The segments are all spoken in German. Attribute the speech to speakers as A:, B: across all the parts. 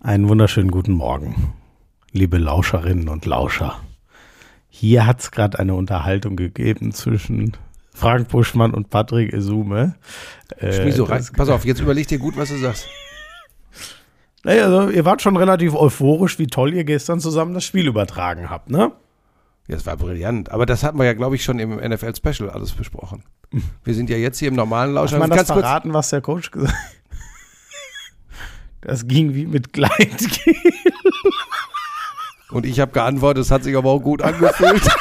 A: Einen wunderschönen guten Morgen, liebe Lauscherinnen und Lauscher. Hier hat es gerade eine Unterhaltung gegeben zwischen Frank Buschmann und Patrick Esume.
B: Äh, Schmieso, pass auf, jetzt überleg dir gut, was du sagst.
A: Naja, also ihr wart schon relativ euphorisch, wie toll ihr gestern zusammen das Spiel übertragen habt, ne?
B: Ja, es war brillant. Aber das hatten wir ja, glaube ich, schon im NFL-Special alles besprochen. Wir sind ja jetzt hier im normalen Lauscher.
A: Kann man das verraten, was der Coach gesagt hat? Das ging wie mit Gleitgel.
B: Und ich habe geantwortet, es hat sich aber auch gut angefühlt.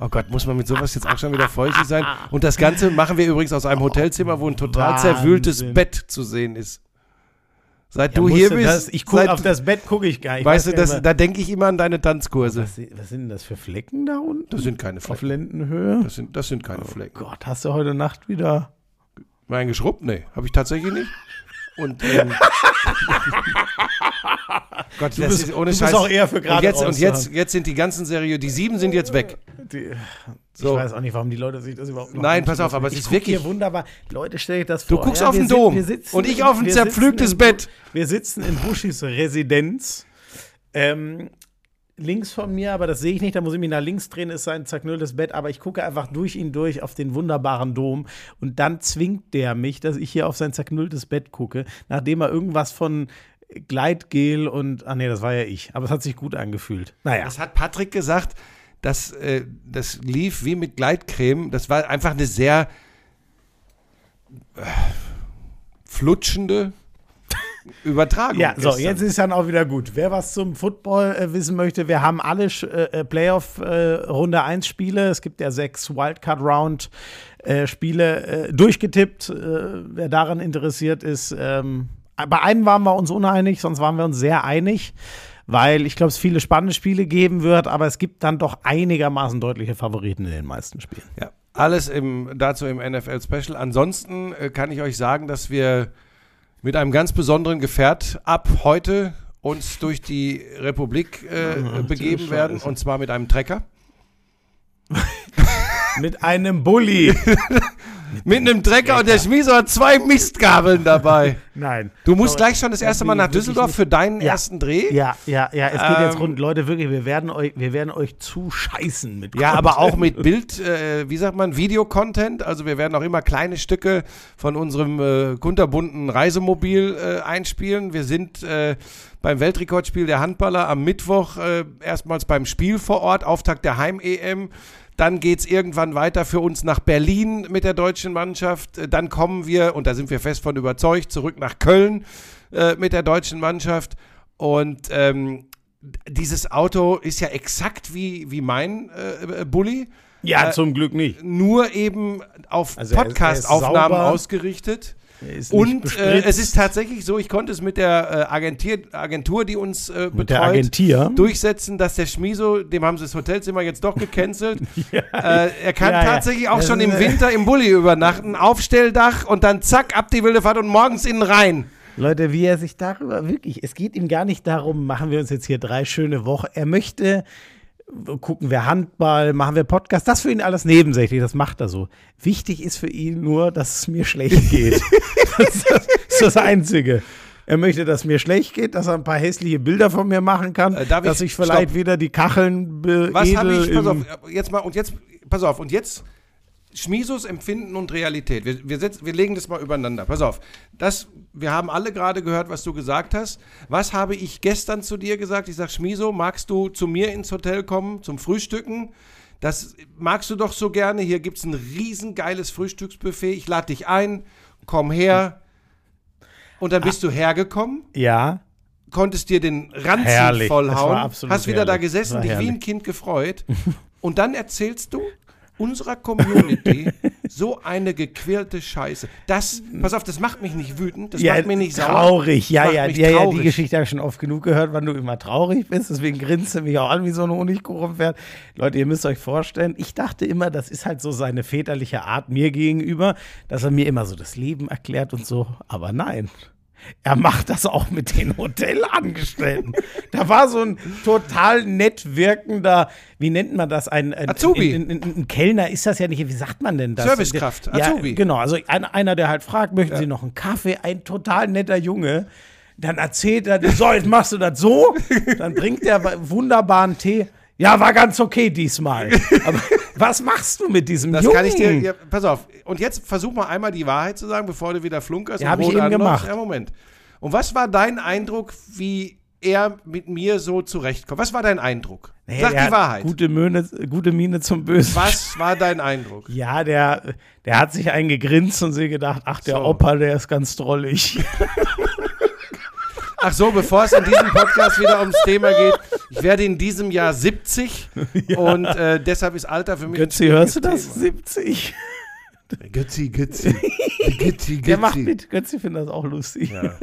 B: Oh Gott, muss man mit sowas jetzt auch schon wieder feuchtig sein? Und das Ganze machen wir übrigens aus einem Hotelzimmer, wo ein total Wahnsinn. zerwühltes Bett zu sehen ist. Seit ja, du hier bist.
A: Das, ich guck, auf das Bett gucke ich gar nicht.
B: Weißt du, das, da denke ich immer an deine Tanzkurse.
A: Was, was, sind denn das für Flecken da unten?
B: Das sind keine Flecken.
A: Auf Lendenhöhe?
B: Das sind, das sind keine oh Flecken.
A: Gott, hast du heute Nacht wieder.
B: Mein geschrubbt? Nee, habe ich tatsächlich nicht. Und ähm, Gott, du bist, ist, ohne du bist
A: auch eher für gerade.
B: Und, jetzt, und jetzt, jetzt sind die ganzen Serie, die sieben sind jetzt weg. Die,
A: so. Ich weiß auch nicht, warum die Leute sich das überhaupt
B: Nein, pass auf, aber es ist wirklich
A: hier wunderbar. Leute, stell dir das vor.
B: Du guckst ja, auf den Dom wir sitzen, und ich auf ein zerpflügtes Bett.
A: Wir sitzen in Buschis Residenz. Ähm, links von mir, aber das sehe ich nicht, da muss ich mich nach links drehen, ist sein zerknülltes Bett, aber ich gucke einfach durch ihn durch auf den wunderbaren Dom. Und dann zwingt der mich, dass ich hier auf sein zerknülltes Bett gucke, nachdem er irgendwas von Gleitgel und, ah nee, das war ja ich, aber es hat sich gut angefühlt.
B: Naja. Das hat Patrick gesagt, dass äh, das lief wie mit Gleitcreme, das war einfach eine sehr äh, flutschende, Übertragung.
A: Ja, so, jetzt ist dann auch wieder gut. Wer was zum Football äh, wissen möchte, wir haben alle äh, äh Playoff äh, Runde 1 Spiele. Es gibt ja sechs Wildcard Round äh, Spiele äh, durchgetippt. wer daran interessiert ist, ähm, bei einem waren wir uns uneinig, sonst waren wir uns sehr einig weil ich glaube, es viele spannende Spiele geben wird, aber es gibt dann doch einigermaßen deutliche Favoriten in den meisten Spielen.
B: Ja, alles im, dazu im NFL Special. Ansonsten äh, kann ich euch sagen, dass wir mit einem ganz besonderen Gefährt ab heute uns durch die Republik äh, begeben werden und zwar mit einem Trecker.
A: mit einem Bulli.
B: Mit einem Trecker und der Schmieso hat zwei Mistgabeln dabei.
A: Nein.
B: Du musst gleich schon das erste Mal nach Düsseldorf für deinen
A: ja.
B: ersten Dreh.
A: Ja, ja, ja. Es geht ähm, jetzt rund. Leute, wirklich, wir werden euch, wir werden euch zuscheißen mit
B: Ja, Content. aber auch mit Bild, äh, wie sagt man, Videocontent. Also wir werden auch immer kleine Stücke von unserem äh, kunterbunten Reisemobil äh, einspielen. Wir sind äh, beim Weltrekordspiel der Handballer am Mittwoch äh, erstmals beim Spiel vor Ort, Auftakt der Heim-EM. Dann geht es irgendwann weiter für uns nach Berlin mit der deutschen Mannschaft. Äh, dann kommen wir, und da sind wir fest von überzeugt, zurück nach Köln äh, mit der deutschen Mannschaft. Und ähm, dieses Auto ist ja exakt wie, wie mein äh, Bulli.
A: Ja, äh, zum Glück nicht.
B: Nur eben auf also Podcast-Aufnahmen ausgerichtet. Und äh, es ist tatsächlich so, ich konnte es mit der äh, Agentur, Agentur, die uns äh, betreut, durchsetzen, dass der Schmiso, dem haben sie das Hotelzimmer jetzt doch gecancelt. ja. äh, er kann ja, tatsächlich ja. auch schon im Winter im Bulli übernachten, Aufstelldach und dann zack, ab die wilde Fahrt und morgens innen rein.
A: Leute, wie er sich darüber wirklich, es geht ihm gar nicht darum, machen wir uns jetzt hier drei schöne Wochen. Er möchte gucken wir Handball, machen wir Podcast, das für ihn alles nebensächlich, das macht er so. Wichtig ist für ihn nur, dass es mir schlecht geht. das, ist das, ist das Einzige. Er möchte, dass mir schlecht geht, dass er ein paar hässliche Bilder von mir machen kann, äh, dass ich, ich vielleicht stopp. wieder die Kacheln
B: beedel. Was habe ich, pass auf, jetzt mal, und jetzt, pass auf, und jetzt Schmisos Empfinden und Realität. Wir, wir, setzen, wir legen das mal übereinander. Pass auf. Das, wir haben alle gerade gehört, was du gesagt hast. Was habe ich gestern zu dir gesagt? Ich sage, Schmiso, magst du zu mir ins Hotel kommen zum Frühstücken? Das magst du doch so gerne. Hier gibt es ein riesengeiles Frühstücksbuffet. Ich lade dich ein. Komm her. Und dann bist ah, du hergekommen.
A: Ja.
B: Konntest dir den Ranzen vollhauen. Hast wieder herrlich. da gesessen, dich herrlich. wie ein Kind gefreut. Und dann erzählst du, unserer Community so eine gequälte Scheiße. Das, pass auf, das macht mich nicht wütend, das
A: ja,
B: macht mich nicht
A: sauer. Traurig, ja, ja, ja, ja, die Geschichte habe ich schon oft genug gehört, wann du immer traurig bist. Deswegen grinst du mich auch an wie so ein Honigkuchenpferd. Leute, ihr müsst euch vorstellen, ich dachte immer, das ist halt so seine väterliche Art mir gegenüber, dass er mir immer so das Leben erklärt und so. Aber nein. Er macht das auch mit den Hotelangestellten. da war so ein total nett wirkender, wie nennt man das? Ein, ein
B: Azubi.
A: Ein, ein, ein, Kellner ist das ja nicht, wie sagt man denn das?
B: Servicekraft,
A: Azubi. Ja, genau, also einer, der halt fragt, möchten ja. Sie noch einen Kaffee? Ein total netter Junge Dann erzählt er, so, jetzt machst du das so. Dann bringt er wunderbaren Tee. Ja, war ganz okay diesmal. Aber was machst du mit diesem
B: Das
A: Jungen?
B: kann ich dir. Ja, pass auf. Und jetzt versuch mal einmal die Wahrheit zu sagen, bevor du wieder flunkerst.
A: Ja,
B: und
A: hab ich eben
B: anläufst.
A: gemacht.
B: Ja, Moment. Und was war dein Eindruck, wie er mit mir so zurechtkommt? Was war dein Eindruck?
A: Nee,
B: Sag die Wahrheit.
A: Gute, Möhne, gute Miene zum Bösen.
B: Was war dein Eindruck?
A: Ja, der, der hat sich eingegrinst und sich gedacht, ach, der
B: So.
A: Opa, der ist ganz drollig.
B: Ach so, bevor es in diesem Podcast wieder ums Thema geht, ich werde in diesem Jahr 70 und äh, deshalb ist Alter für mich.
A: Götzi, hörst du das?
B: Thema.
A: 70.
B: Götzi, Götzi. Götzi,
A: Der macht
B: Götzi.
A: mit. Götzi findet das auch lustig.
B: Ja.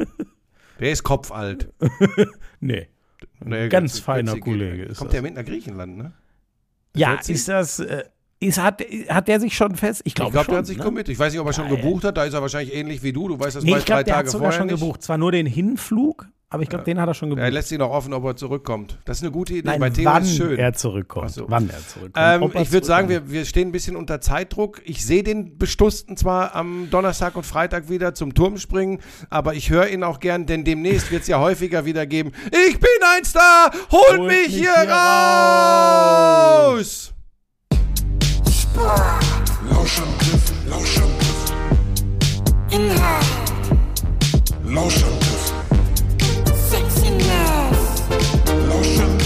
B: Der ist kopfalt.
A: Nee.
B: Nee,
A: Ganz
B: Götzi-
A: feiner
B: Götzi geht-
A: Kollege ist
B: Kommt
A: das.
B: der mit nach Griechenland, ne?
A: Ja,
B: Götzi?
A: ist das. Äh, ist, hat, hat der sich schon fest? Ich glaube schon.
B: der hat sich
A: ne?
B: committed. Ich weiß nicht, ob er schon
A: Geil.
B: gebucht hat. Da ist er wahrscheinlich ähnlich wie du. Du weißt das
A: Nee, glaube,
B: drei
A: der hat
B: Tage
A: sogar
B: vorher
A: schon
B: nicht.
A: gebucht. Zwar nur den Hinflug, aber ich glaube, den hat er schon gebucht.
B: Er lässt sich noch offen, ob er zurückkommt. Das ist eine gute Idee.
A: Nein,
B: Bei Theo
A: wann
B: ist schön.
A: er zurückkommt.
B: So.
A: Wann er zurückkommt.
B: Ähm,
A: er
B: ich würde sagen, wir, wir stehen ein bisschen unter Zeitdruck. Ich sehe den Bestussten zwar am Donnerstag und Freitag wieder zum Turmspringen, aber ich höre ihn auch gern, denn demnächst wird es ja häufiger wieder geben. Ich bin ein Star, holt,
A: Holt
B: mich,
A: mich
B: hier,
A: hier
B: raus!
C: Lauschangriff, Lauschangriff.
D: Inhalt,
C: Lauschangriff,
D: Sexiness,
C: Lauschangriff,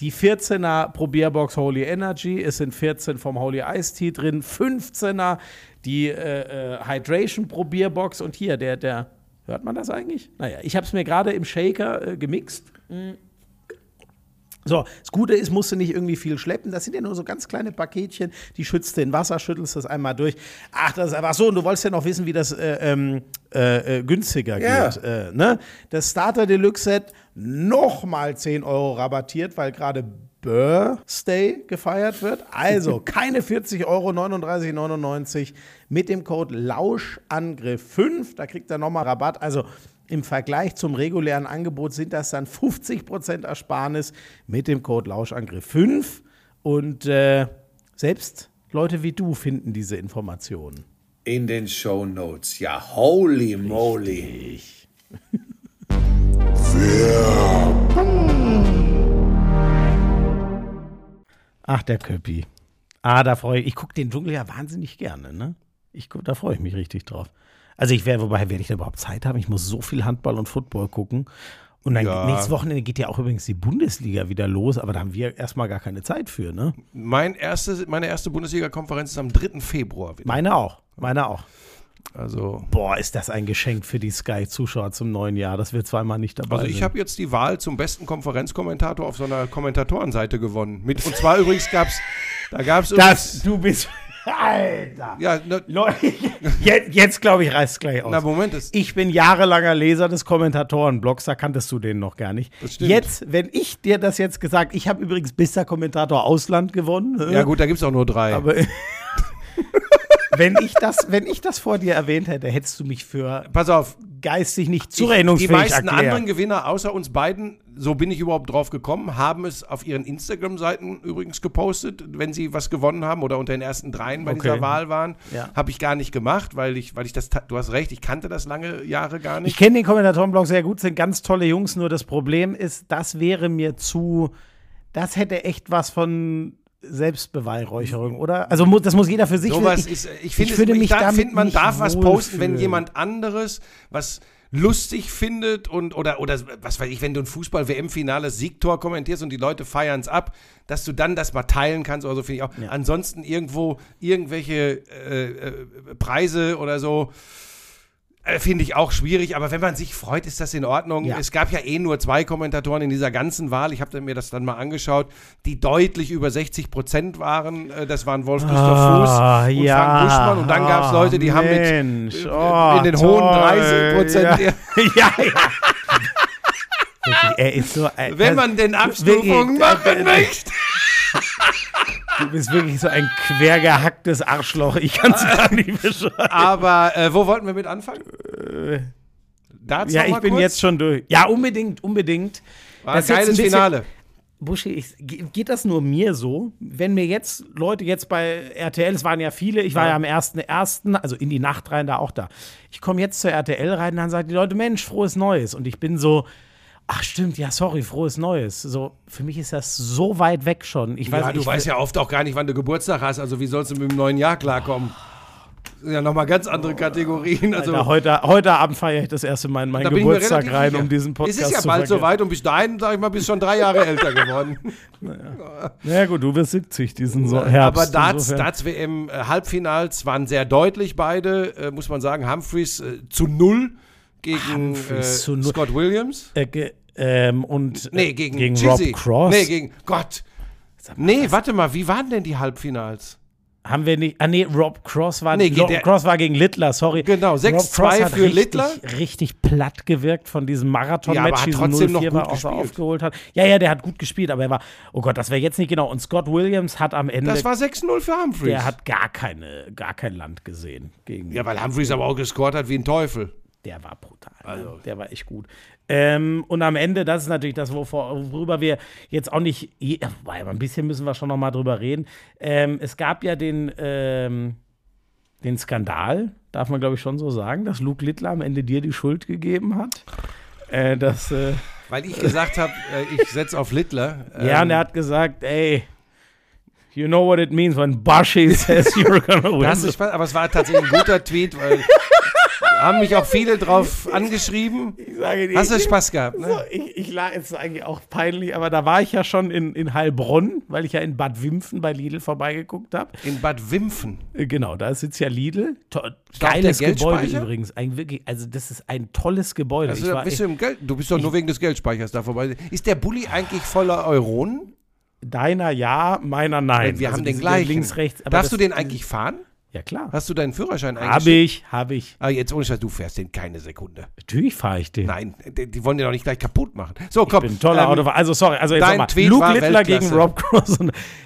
A: Die 14er Probierbox Holy Energy, es sind 14 vom Holy Ice Tea drin, 15er die äh, äh, Hydration Probierbox und hier der, der, hört man das eigentlich? Naja, ich habe es mir gerade im Shaker äh, gemixt. Mm. So, das Gute ist, musst du nicht irgendwie viel schleppen. Das sind ja nur so ganz kleine Paketchen. Die schützt den Wasser, schüttelst das einmal durch. Ach, das ist einfach so. Und du wolltest ja noch wissen, wie das äh, ähm, äh, äh, günstiger
E: Ja.
A: geht. Äh, ne? Das Starter Deluxe Set nochmal 10 Euro rabattiert, weil gerade Birthday gefeiert wird. Also keine 40 Euro, 39,99 mit dem Code Lauschangriff5. Da kriegt er nochmal Rabatt. Also im Vergleich zum regulären Angebot sind das dann 50% Ersparnis mit dem Code Lauschangriff5. Und äh, selbst Leute wie du finden diese Informationen.
E: In den Show Notes. Ja, holy moly.
A: Ach, der Köppi. Ah, da freue ich. Ich gucke den Dschungel ja wahnsinnig gerne, ne? Ich da freue ich mich richtig drauf. Also ich wäre, wobei werde ich da überhaupt Zeit haben? Ich muss so viel Handball und Football gucken. Und dann
B: Ja.
A: nächstes Wochenende geht ja auch übrigens die Bundesliga wieder los, aber da haben wir erstmal gar keine Zeit für, ne?
B: Mein erste, meine erste Bundesliga-Konferenz ist am 3. Februar wieder.
A: Meine auch. Meine auch.
B: Also,
A: Boah, ist das ein Geschenk für die Sky-Zuschauer zum neuen Jahr, dass wir zweimal nicht dabei
B: also ich
A: sind.
B: habe jetzt die Wahl zum besten Konferenzkommentator auf so einer Kommentatorenseite gewonnen. Mit, und zwar übrigens gab es, da gab es
A: das, du bist. Alter!
B: ja, na,
A: Leute, jetzt, jetzt glaube ich, reißt es gleich aus.
B: na Moment,
A: Ich bin jahrelanger Leser des Kommentatorenblogs, da kanntest du den noch gar nicht.
B: Das stimmt.
A: Jetzt, wenn ich dir das jetzt gesagt, ich habe übrigens bester Kommentator Ausland gewonnen.
B: ja gut, da gibt es auch nur drei.
A: Aber wenn ich das, wenn ich das vor dir erwähnt hätte, hättest du mich für
B: Pass auf,
A: geistig nicht
B: die
A: zurechnungsfähig
B: meisten
A: erklärt.
B: anderen Gewinner außer uns beiden, so bin ich überhaupt drauf gekommen, haben es auf ihren Instagram-Seiten übrigens gepostet, wenn sie was gewonnen haben oder unter den ersten dreien bei
A: Okay.
B: dieser Wahl waren.
A: Ja.
B: Habe ich gar nicht gemacht, weil ich, weil ich das, du hast recht, ich kannte das lange Jahre gar
A: Ich
B: nicht.
A: kenne den Kommentatorenblog sehr gut, sind ganz tolle Jungs, nur das Problem ist, das wäre mir zu, das hätte echt was von Selbstbeweihräucherung, oder? Also das muss jeder für sich
B: Sowas
A: ich,
B: ist, ich finde, ich,
A: mich
B: ich da, find, man darf was posten, wenn
A: wohlfühlen.
B: jemand anderes was lustig findet und oder oder was weiß ich, wenn du ein Fußball-WM-Finale Siegtor kommentierst und die Leute feiern es ab, dass du dann das mal teilen kannst oder so finde ich auch. Ansonsten irgendwo irgendwelche äh, äh, Preise oder so äh, finde ich auch schwierig, aber wenn man sich freut, ist das in Ordnung.
A: Ja.
B: Es gab ja eh nur zwei Kommentatoren in dieser ganzen Wahl. Ich habe mir das dann mal angeschaut, die deutlich über 60 Prozent waren. Äh, Das waren Wolf Christoph
A: Ah,
B: Fuß und
A: ja.
B: Frank Buschmann. Und dann gab es Leute, die haben
A: Mensch,
B: mit äh,
A: oh,
B: in den hohen
A: toll,
B: 30 Prozent.
A: Ja, ja. ja. Wirklich, so ein,
B: Wenn man den Abstufungen machen
A: äh,
B: möchte.
A: Du bist wirklich so ein quergehacktes Arschloch. Ich kann es gar nicht beschreiben.
B: Aber äh, wo wollten wir mit anfangen? Darts
A: Ja,
B: noch
A: ich bin
B: kurz?
A: jetzt schon durch. Ja, unbedingt, unbedingt.
B: War
A: Das
B: geiles
A: ein
B: Finale.
A: Buschi, ich, ge- geht das nur mir so? Wenn mir jetzt Leute jetzt bei RTL, es waren ja viele, ich war ja, am 1.1., also in die Nacht rein, da auch da. Ich komme jetzt zur RTL rein, dann sagen die Leute, Mensch, frohes Neues. Und ich bin so, ach stimmt, ja, sorry, frohes Neues. So, für mich ist das so weit weg schon. Ich weiß,
B: Ja, du
A: ich,
B: weißt ja oft auch gar nicht, wann du Geburtstag hast. Also wie sollst du mit dem neuen Jahr klarkommen? Das sind ja nochmal ganz andere Kategorien. Also
A: Alter, heute, heute Abend feiere ich das erste Mal in meinen Geburtstag rein,
B: sicher.
A: um diesen Podcast
B: Es ist ja
A: zu
B: bald soweit und bis dahin, sag ich mal, bist schon drei Jahre älter geworden.
A: Ja gut, du wirst 70 diesen so
B: Aber
A: Herbst.
B: Darts,
A: insofern.
B: Darts WM äh, Halbfinals waren sehr deutlich beide, äh, muss man sagen. Humphreys äh, zu null gegen äh. Scott Williams.
A: Äh, ge- ähm, und
B: Nee,
A: äh,
B: gegen,
A: gegen
B: Chizzy.
A: Rob Cross.
B: Nee, gegen Gott.
A: Mal,
B: Nee, warte mal, wie waren denn die Halbfinals?
A: Haben wir nicht. Ah, nee, Rob Cross war,
B: Nee,
A: Rob Cross war gegen Littler, sorry.
B: Genau,
A: Rob
B: 6-2
A: Cross hat
B: für
A: richtig,
B: Littler.
A: Richtig platt gewirkt von diesem
B: Ja,
A: Marathon-Match, diesen
B: trotzdem noch
A: 04
B: gut
A: war,
B: gespielt.
A: aufgeholt hat. Ja, ja, der hat gut gespielt, aber er war, oh Gott, das wäre jetzt nicht genau. Und Scott Williams hat am Ende,
B: Das war 6-0 für Humphreys.
A: der hat gar keine, gar kein Land gesehen gegen
B: ja, weil Humphreys aber auch gescored hat wie ein Teufel.
A: Der war brutal.
B: Also.
A: Ne? Der war echt gut. Ähm, und am Ende, das ist natürlich das, wovor, worüber wir jetzt auch nicht, aber ein bisschen müssen wir schon noch mal drüber reden. Ähm, es gab ja den, ähm, den Skandal, darf man glaube ich schon so sagen, dass Luke Littler am Ende dir die Schuld gegeben hat. Äh, dass, äh,
B: Weil ich gesagt habe, äh, ich setze auf Littler.
A: ja,
B: Ähm,
A: und er hat gesagt, ey, you know what it means when Bashi says you're gonna win.
B: Das ist aber es war tatsächlich ein guter Tweet, weil haben mich auch viele drauf angeschrieben.
A: sage
B: Hast du Spaß gehabt,
A: So,
B: ne?
A: ich, ich lag jetzt eigentlich auch peinlich, aber da war ich ja schon in, in Heilbronn, weil ich ja in Bad Wimpfen bei Lidl vorbeigeguckt habe.
B: In Bad Wimpfen.
A: Genau, da sitzt ja Lidl. To geiles Gebäude übrigens. Ein wirklich, also das ist ein tolles Gebäude.
B: Also,
A: war
B: bist du, im Geld, du bist doch nur wegen des Geldspeichers da vorbei. Ist der Bulli eigentlich voller Euronen?
A: deiner ja, meiner nein.
B: Wir
A: Also
B: haben den gleichen.
A: Links, rechts.
B: Darfst
A: das-
B: du den eigentlich fahren?
A: Ja, klar.
B: Hast du deinen Führerschein eigentlich?
A: Habe ich, habe ich.
B: Ah, jetzt ohne Scheiß, du fährst den keine Sekunde.
A: Natürlich fahre ich den.
B: Nein, die, die wollen den doch nicht gleich kaputt machen. So, komm.
A: Ich bin ein toller
B: ähm,
A: Autofahrer. Also, sorry, also jetzt nochmal. Luke Littler
B: Weltklasse.
A: gegen Rob Cross.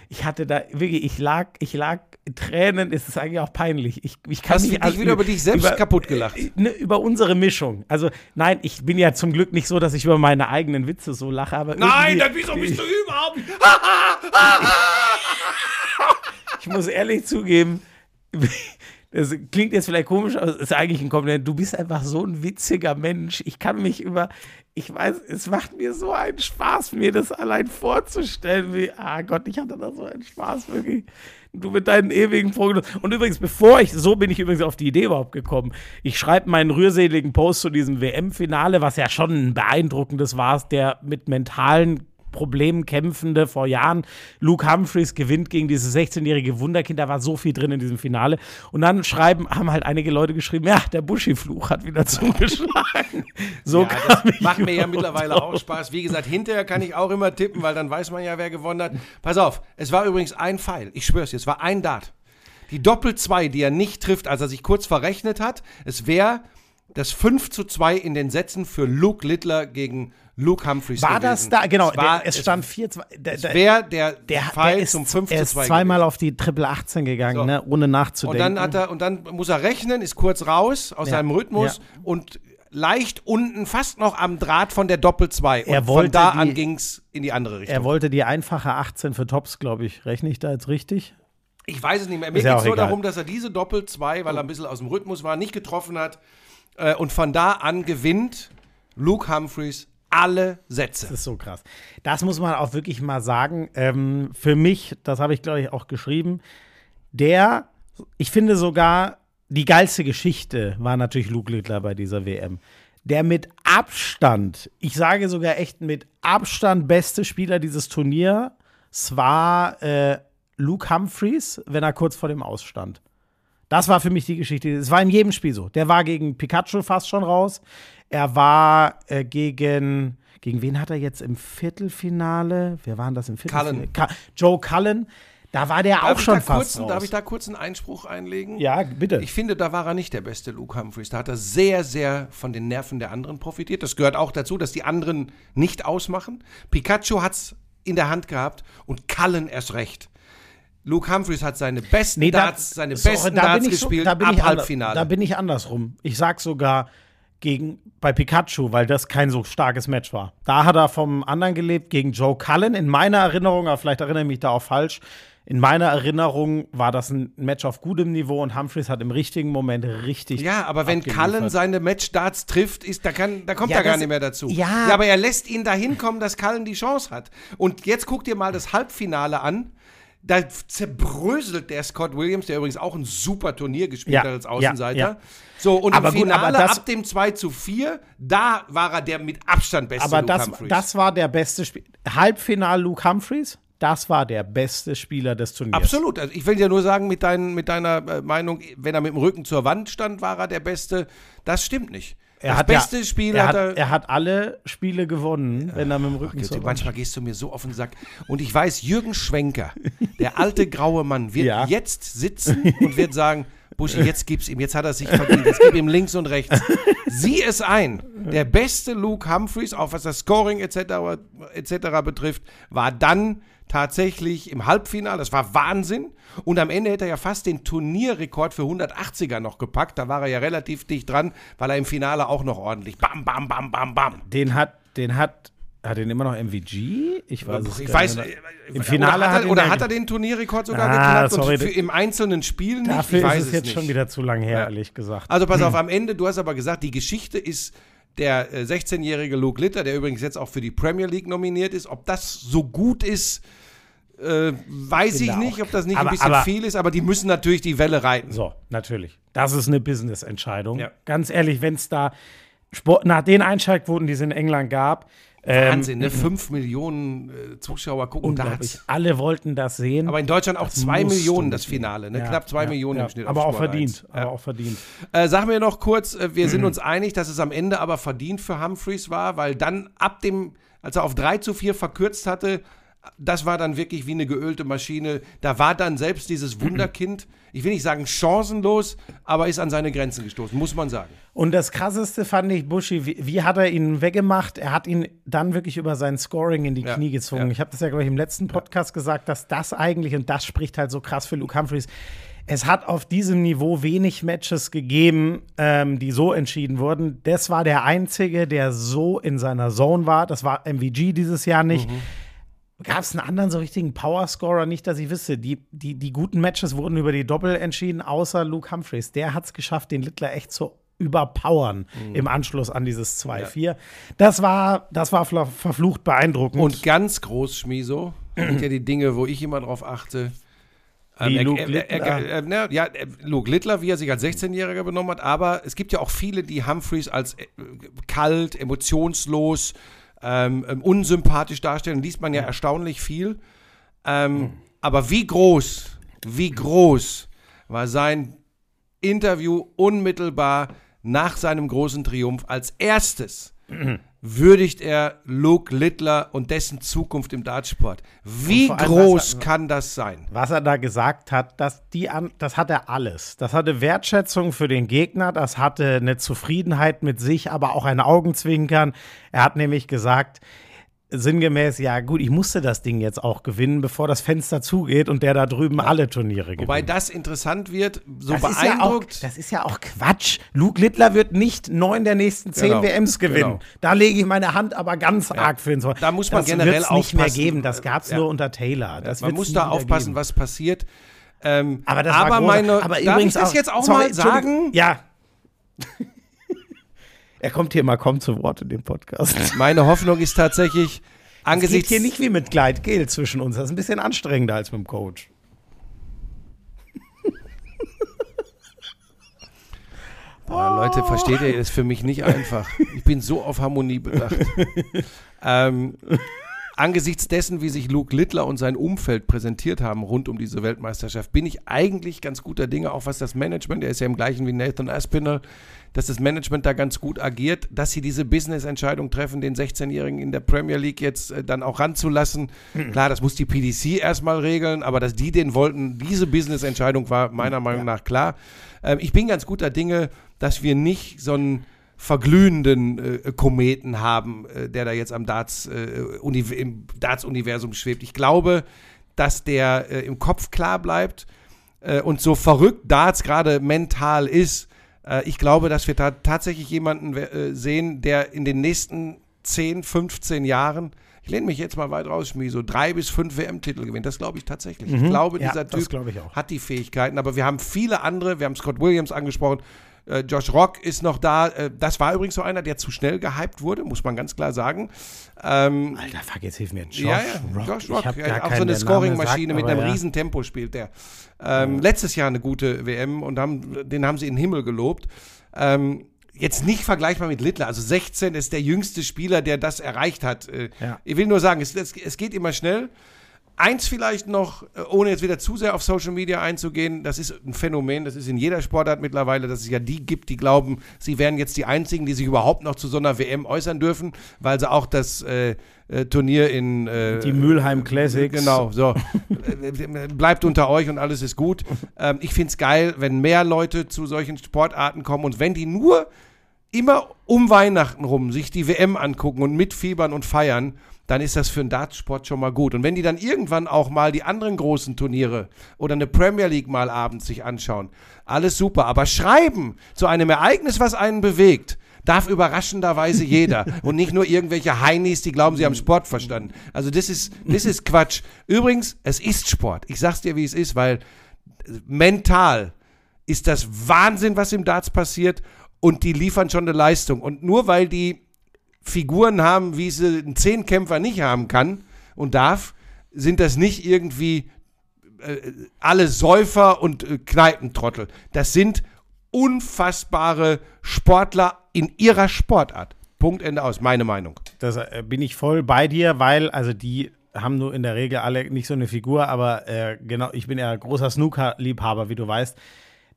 A: Ich hatte da wirklich, ich lag, ich lag Tränen, es ist eigentlich auch peinlich. Ich, ich kann
B: Hast du
A: nicht
B: dich wieder über dich selbst
A: über,
B: kaputt gelacht?
A: äh, ne, über unsere Mischung. Also, nein, ich bin ja zum Glück nicht so, dass ich über meine eigenen Witze so lache, aber
B: Nein, dann wieso bist du überhaupt?
A: ich muss ehrlich zugeben, das klingt jetzt vielleicht komisch, aber es ist eigentlich ein Kompliment. Du bist einfach so ein witziger Mensch. Ich kann mich über, ich weiß, es macht mir so einen Spaß, mir das allein vorzustellen. Wie, ah Gott, ich hatte da so einen Spaß, wirklich. Du mit deinen ewigen Prognosen. Und übrigens, bevor ich, so bin ich übrigens auf die Idee überhaupt gekommen. Ich schreibe meinen rührseligen Post zu diesem WM-Finale, was ja schon ein beeindruckendes war, der mit mentalen Problemen kämpfende vor Jahren. Luke Humphreys gewinnt gegen dieses 16-jährige Wunderkind. Da war so viel drin in diesem Finale. Und dann schreiben, haben halt einige Leute geschrieben, ja, der Buschi-Fluch hat wieder zugeschlagen. So
B: Ja, das macht mir ja mittlerweile auch Spaß. Wie gesagt, hinterher kann ich auch immer tippen, weil dann weiß man ja, wer gewonnen hat. Pass auf, es war übrigens ein Pfeil. Ich schwör's dir, es war ein Dart. Die Doppel 2, die er nicht trifft, als er sich kurz verrechnet hat, es wäre das 5 zu 2 in den Sätzen für Luke Littler gegen Luke Humphreys
A: War
B: gewesen.
A: das da? Genau,
B: es, war,
A: der, es stand 4-2. Der,
B: es
A: der,
B: wäre der,
A: der,
B: Pfeil
A: der ist,
B: zum 5
A: er
B: zu
A: ist
B: 2
A: zweimal
B: gewesen.
A: auf die Triple 18 gegangen,
B: So.
A: ne, ohne
B: Und
A: nachzudenken.
B: dann hat er und dann muss er rechnen, ist kurz raus aus
A: Ja.
B: seinem Rhythmus
A: Ja.
B: und leicht unten, fast noch am Draht von der Doppel 2. Und
A: Er
B: von da
A: die-
B: an ging's in die andere Richtung.
A: er wollte die einfache 18 für Tops, glaube ich. Rechne ich da jetzt richtig?
B: Ich weiß es nicht mehr. Mir
A: Ist
B: geht es nur
A: egal.
B: darum, dass er diese Doppel 2, weil er ein bisschen aus dem Rhythmus war, nicht getroffen hat. Äh, und von da an gewinnt Luke Humphreys alle Sätze.
A: Das ist so krass. Das muss man auch wirklich mal sagen. Ähm, für mich, das habe ich glaube ich auch geschrieben, der, ich finde sogar, die geilste Geschichte war natürlich Luke Littler bei dieser WM. Der mit Abstand, ich sage sogar echt mit Abstand beste Spieler dieses Turniers war äh, Luke Humphreys, wenn er kurz vor dem Ausstand. Das war für mich die Geschichte. Es war in jedem Spiel so. Der war gegen Pikachu fast schon raus. Er war äh, gegen. Gegen wen hat er jetzt im Viertelfinale? Wer waren das im Viertelfinale?
B: Cullen.
A: Ka Joe Cullen. Da war der
B: Darf
A: auch schon fast
B: kurz,
A: raus.
B: Darf ich da kurz einen Einspruch einlegen?
A: ja, bitte.
B: Ich finde, da war er nicht der beste Luke Humphreys. Da hat er sehr, sehr von den Nerven der anderen profitiert. Das gehört auch dazu, dass die anderen nicht ausmachen. Pikachu hat's in der Hand gehabt und Cullen erst recht. Luke Humphreys hat seine besten
A: Nee, da-
B: Darts, seine
A: sorry,
B: besten Darts
A: so-
B: gespielt
A: da bin
B: ab Halbfinale.
A: Da bin ich andersrum. Ich sag sogar gegen bei Pikachu, weil das kein so starkes Match war. Da hat er vom anderen gelebt gegen Joe Cullen. In meiner Erinnerung, aber vielleicht erinnere ich mich da auch falsch. In meiner Erinnerung war das ein Match auf gutem Niveau und Humphreys hat im richtigen Moment richtig.
B: Ja, aber wenn. Cullen seine Matchdarts trifft, ist, da, kann, da kommt
A: Ja,
B: er gar nicht mehr dazu.
A: ja.
B: aber er lässt ihn dahin kommen, dass Cullen die Chance hat. Und jetzt guck dir mal das Halbfinale an. Da zerbröselt der Scott Williams, der übrigens auch ein super Turnier gespielt
A: Ja,
B: hat als
A: ja,
B: Außenseiter.
A: ja.
B: So, und
A: Aber
B: im
A: gut,
B: Finale
A: aber das-
B: ab dem 2 zu 4, da war er der mit Abstand beste
A: aber
B: Luke
A: das,
B: Humphreys.
A: das war der beste Spiel. Halbfinal Luke Humphreys, das war der beste Spieler des Turniers.
B: Absolut. Also ich will dir nur sagen, mit, dein, mit deiner äh, Meinung, wenn er mit dem Rücken zur Wand stand, war er der Beste. Das stimmt nicht.
A: Er
B: das
A: hat
B: beste
A: ja,
B: Spiel
A: er
B: hat er.
A: er hat alle Spiele gewonnen, wenn er mit dem Rücken zur Wand
B: manchmal gehst du mir so auf den Sack. Und ich weiß, Jürgen Schwenker, der alte graue Mann, wird
A: Ja.
B: jetzt sitzen und wird sagen, Buschi, jetzt gib's ihm, jetzt hat er sich verdient, jetzt gib ihm links und rechts. Sieh es ein, der beste Luke Humphreys, auch was das Scoring etc. etc. betrifft, war dann tatsächlich im Halbfinale, das war Wahnsinn. Und am Ende hätte er ja fast den Turnierrekord für 180er noch gepackt. Da war er ja relativ dicht dran, weil er im Finale auch noch ordentlich bam, bam, bam, bam, bam.
A: Den hat, den hat, hat den immer noch MVG? Ich weiß es
B: Ich weiß,
A: nicht.
B: äh,
A: Im Finale
B: oder, hat er, oder
A: der-
B: hat er den Turnierrekord sogar
A: Ah,
B: geknackt
A: sorry,
B: und für, im einzelnen Spiel nicht?
A: Dafür
B: ich weiß
A: ist es jetzt
B: nicht.
A: schon wieder zu lang her,
B: Ja.
A: ehrlich gesagt.
B: Also pass auf, am Ende, du hast aber gesagt, die Geschichte ist der äh, 16-jährige Luke Litter, der übrigens jetzt auch für die Premier League nominiert ist. Ob das so gut ist, äh, weiß
A: Bin
B: ich nicht, ob das nicht
A: aber-
B: ein bisschen
A: aber-
B: viel ist, aber die müssen natürlich die Welle reiten.
A: So, natürlich. Das ist eine Business-Entscheidung.
B: Ja.
A: Ganz ehrlich, wenn es da Sport, nach den Einschaltquoten, die es in England gab, ähm,
B: Wahnsinn, ne? Fünf Millionen äh, Zuschauer gucken. Darts.
A: Alle wollten das sehen.
B: Aber in Deutschland auch zwei Millionen das. Finale, ne?
A: Ja,
B: knapp zwei
A: ja,
B: Millionen
A: ja.
B: im Schnitt.
A: Aber auch verdient.
B: 1. Ja.
A: Aber auch verdient.
B: Äh, sag mir noch kurz, äh, wir sind uns einig, dass es am Ende aber verdient für Humphreys war, weil dann ab dem, als er auf 3 zu 4 verkürzt hatte, das war dann wirklich wie eine geölte Maschine. Da war dann selbst dieses Wunderkind, ich will nicht sagen chancenlos, aber ist an seine Grenzen gestoßen, muss man sagen.
A: Und das krasseste fand ich, Buschi, wie, wie hat er ihn weggemacht? Er hat ihn dann wirklich über sein Scoring in die
B: Ja,
A: Knie gezwungen.
B: ja.
A: Ich habe das ja, glaube ich, im letzten Podcast gesagt, dass das eigentlich, und das spricht halt so krass für Luke Humphreys, es hat auf diesem Niveau wenig Matches gegeben, ähm, die so entschieden wurden. Das war der einzige, der so in seiner Zone war. Das war MVG dieses Jahr nicht.
B: Mhm.
A: Gab es einen anderen so richtigen Powerscorer? Nicht, dass ich wüsste. Die, die, die guten Matches wurden über die Doppel entschieden, außer Luke Humphreys. Der hat es geschafft, den Littler echt zu überpowern
B: Mhm.
A: im Anschluss an dieses 2-4. Das war, das war verflucht beeindruckend.
B: Und ganz groß, Schmiso, sind ja die Dinge, wo ich immer drauf achte. Er-
A: Luke
B: er-
A: Littler?
B: er- er- na, ja, äh, Luke Littler, wie er sich als 16-Jähriger benommen hat, aber es gibt ja auch viele, die Humphreys als äh, kalt, emotionslos, ähm, ähm, unsympathisch darstellen. Liest man ja erstaunlich viel. Ähm, Aber wie groß, wie groß war sein Interview unmittelbar nach seinem großen Triumph als erstes würdigt er Luke Littler und dessen Zukunft im Dartsport. Wie groß
A: er-
B: kann das sein?
A: Was er da gesagt hat, dass die das hatte alles. Das hatte Wertschätzung für den Gegner, das hatte eine Zufriedenheit mit sich, aber auch ein Augenzwinkern. Er hat nämlich gesagt, sinngemäß, ja gut, ich musste das Ding jetzt auch gewinnen, bevor das Fenster zugeht und der da drüben alle Turniere gewinnt.
B: Wobei das interessant wird, so
A: das ist, ja auch,
B: beeindruckt.
A: das ist ja auch Quatsch. Luke Littler wird nicht neun der nächsten zehn
B: Genau,
A: WMs gewinnen.
B: genau.
A: Da lege ich meine Hand aber ganz arg für ins Feuer.
B: Da muss man
A: das
B: generell
A: wird's nicht mehr
B: aufpassen.
A: geben. Das gab es
B: Ja.
A: nur unter Taylor. Das
B: Man muss da aufpassen,
A: geben.
B: was passiert. Ähm,
A: Aber das war
B: aber
A: großartig.
B: meine,
A: aber
B: darf ich das jetzt auch
A: sorry,
B: mal sagen?
A: Ja. Er kommt hier mal kaum zu Wort in dem Podcast.
B: Meine Hoffnung ist tatsächlich,
A: Es geht
B: angesichts
A: hier nicht wie mit Gleit Gel zwischen uns. Das ist ein bisschen anstrengender als mit dem Coach.
B: Boah, Leute, versteht ihr, ist für mich nicht einfach. Ich bin so auf Harmonie bedacht. ähm, angesichts dessen, wie sich Luke Littler und sein Umfeld präsentiert haben rund um diese Weltmeisterschaft, bin ich eigentlich ganz guter Dinge, auch was das Management, der ist ja im gleichen wie Nathan Aspinall, dass das Management da ganz gut agiert, dass sie diese Business-Entscheidung treffen, den 16-Jährigen in der Premier League jetzt äh, dann auch ranzulassen. Klar, das muss die PDC erstmal regeln, aber dass die den wollten, diese Business-Entscheidung war meiner Meinung nach klar. Ähm, ich bin ganz guter Dinge, dass wir nicht so einen verglühenden äh, Kometen haben, äh, der da jetzt am Darts, äh, im Darts-Universum schwebt. Ich glaube, dass der äh, im Kopf klar bleibt äh, und so verrückt Darts gerade mental ist. Ich glaube, dass wir ta tatsächlich jemanden sehen, der in den nächsten 10, 15 Jahren, ich lehne mich jetzt mal weit raus, Schmi, so drei bis fünf WM-Titel gewinnt. Das glaube ich tatsächlich. Ich glaube,
A: Ja,
B: dieser
A: das
B: Typ
A: auch.
B: hat die Fähigkeiten, aber wir haben viele andere, wir haben Scott Williams angesprochen, äh, Josh Rock ist noch da. Äh, das war übrigens so einer, der zu schnell gehypt wurde, muss man ganz klar sagen. Ähm,
A: Alter, fuck, jetzt hilf mir. Josh
B: ja, ja,
A: Rock.
B: Josh Rock, ja, auch so eine Scoring-Maschine mit einem
A: ja.
B: riesen Tempo spielt der. Ähm, Letztes Jahr eine gute WM und haben, den haben sie in den Himmel gelobt. Ähm, jetzt nicht vergleichbar mit Littler, also 16 ist der jüngste Spieler, der das erreicht hat. Äh,
A: Ja.
B: Ich will nur sagen, es, es, es geht immer schnell. Eins vielleicht noch, äh, ohne jetzt wieder zu sehr auf Social Media einzugehen, das ist ein Phänomen, das ist in jeder Sportart mittlerweile, dass es ja die gibt, die glauben, sie wären jetzt die Einzigen, die sich überhaupt noch zu so einer WM äußern dürfen, weil sie auch das äh, äh, Turnier in äh,
A: Die Mülheim Classics.
B: Genau, so. Bleibt unter euch und alles ist gut. Ähm, ich finde es geil, wenn mehr Leute zu solchen Sportarten kommen und wenn die nur immer um Weihnachten rum sich die WM angucken und mitfiebern und feiern, dann ist das für einen Dartsport schon mal gut. Und wenn die dann irgendwann auch mal die anderen großen Turniere oder eine Premier League mal abends sich anschauen, alles super. Aber schreiben zu einem Ereignis, was einen bewegt, darf überraschenderweise jeder und nicht nur irgendwelche Heinis, die glauben, sie haben Sport verstanden. Also das ist, das ist Quatsch. Übrigens, es ist Sport. Ich sag's dir, wie es ist, weil mental ist das Wahnsinn, was im Darts passiert und die liefern schon eine Leistung. Und nur weil die Figuren haben, wie sie ein Zehnkämpfer nicht haben kann und darf, sind das nicht irgendwie äh, alle Säufer und äh, Kneipentrottel. Das sind unfassbare Sportler in ihrer Sportart. Punkt, Ende aus, meine Meinung.
A: Das äh, bin ich voll bei dir, weil, also die haben nur in der Regel alle nicht so eine Figur, aber äh, genau, ich bin ja großer Snooker-Liebhaber, wie du weißt.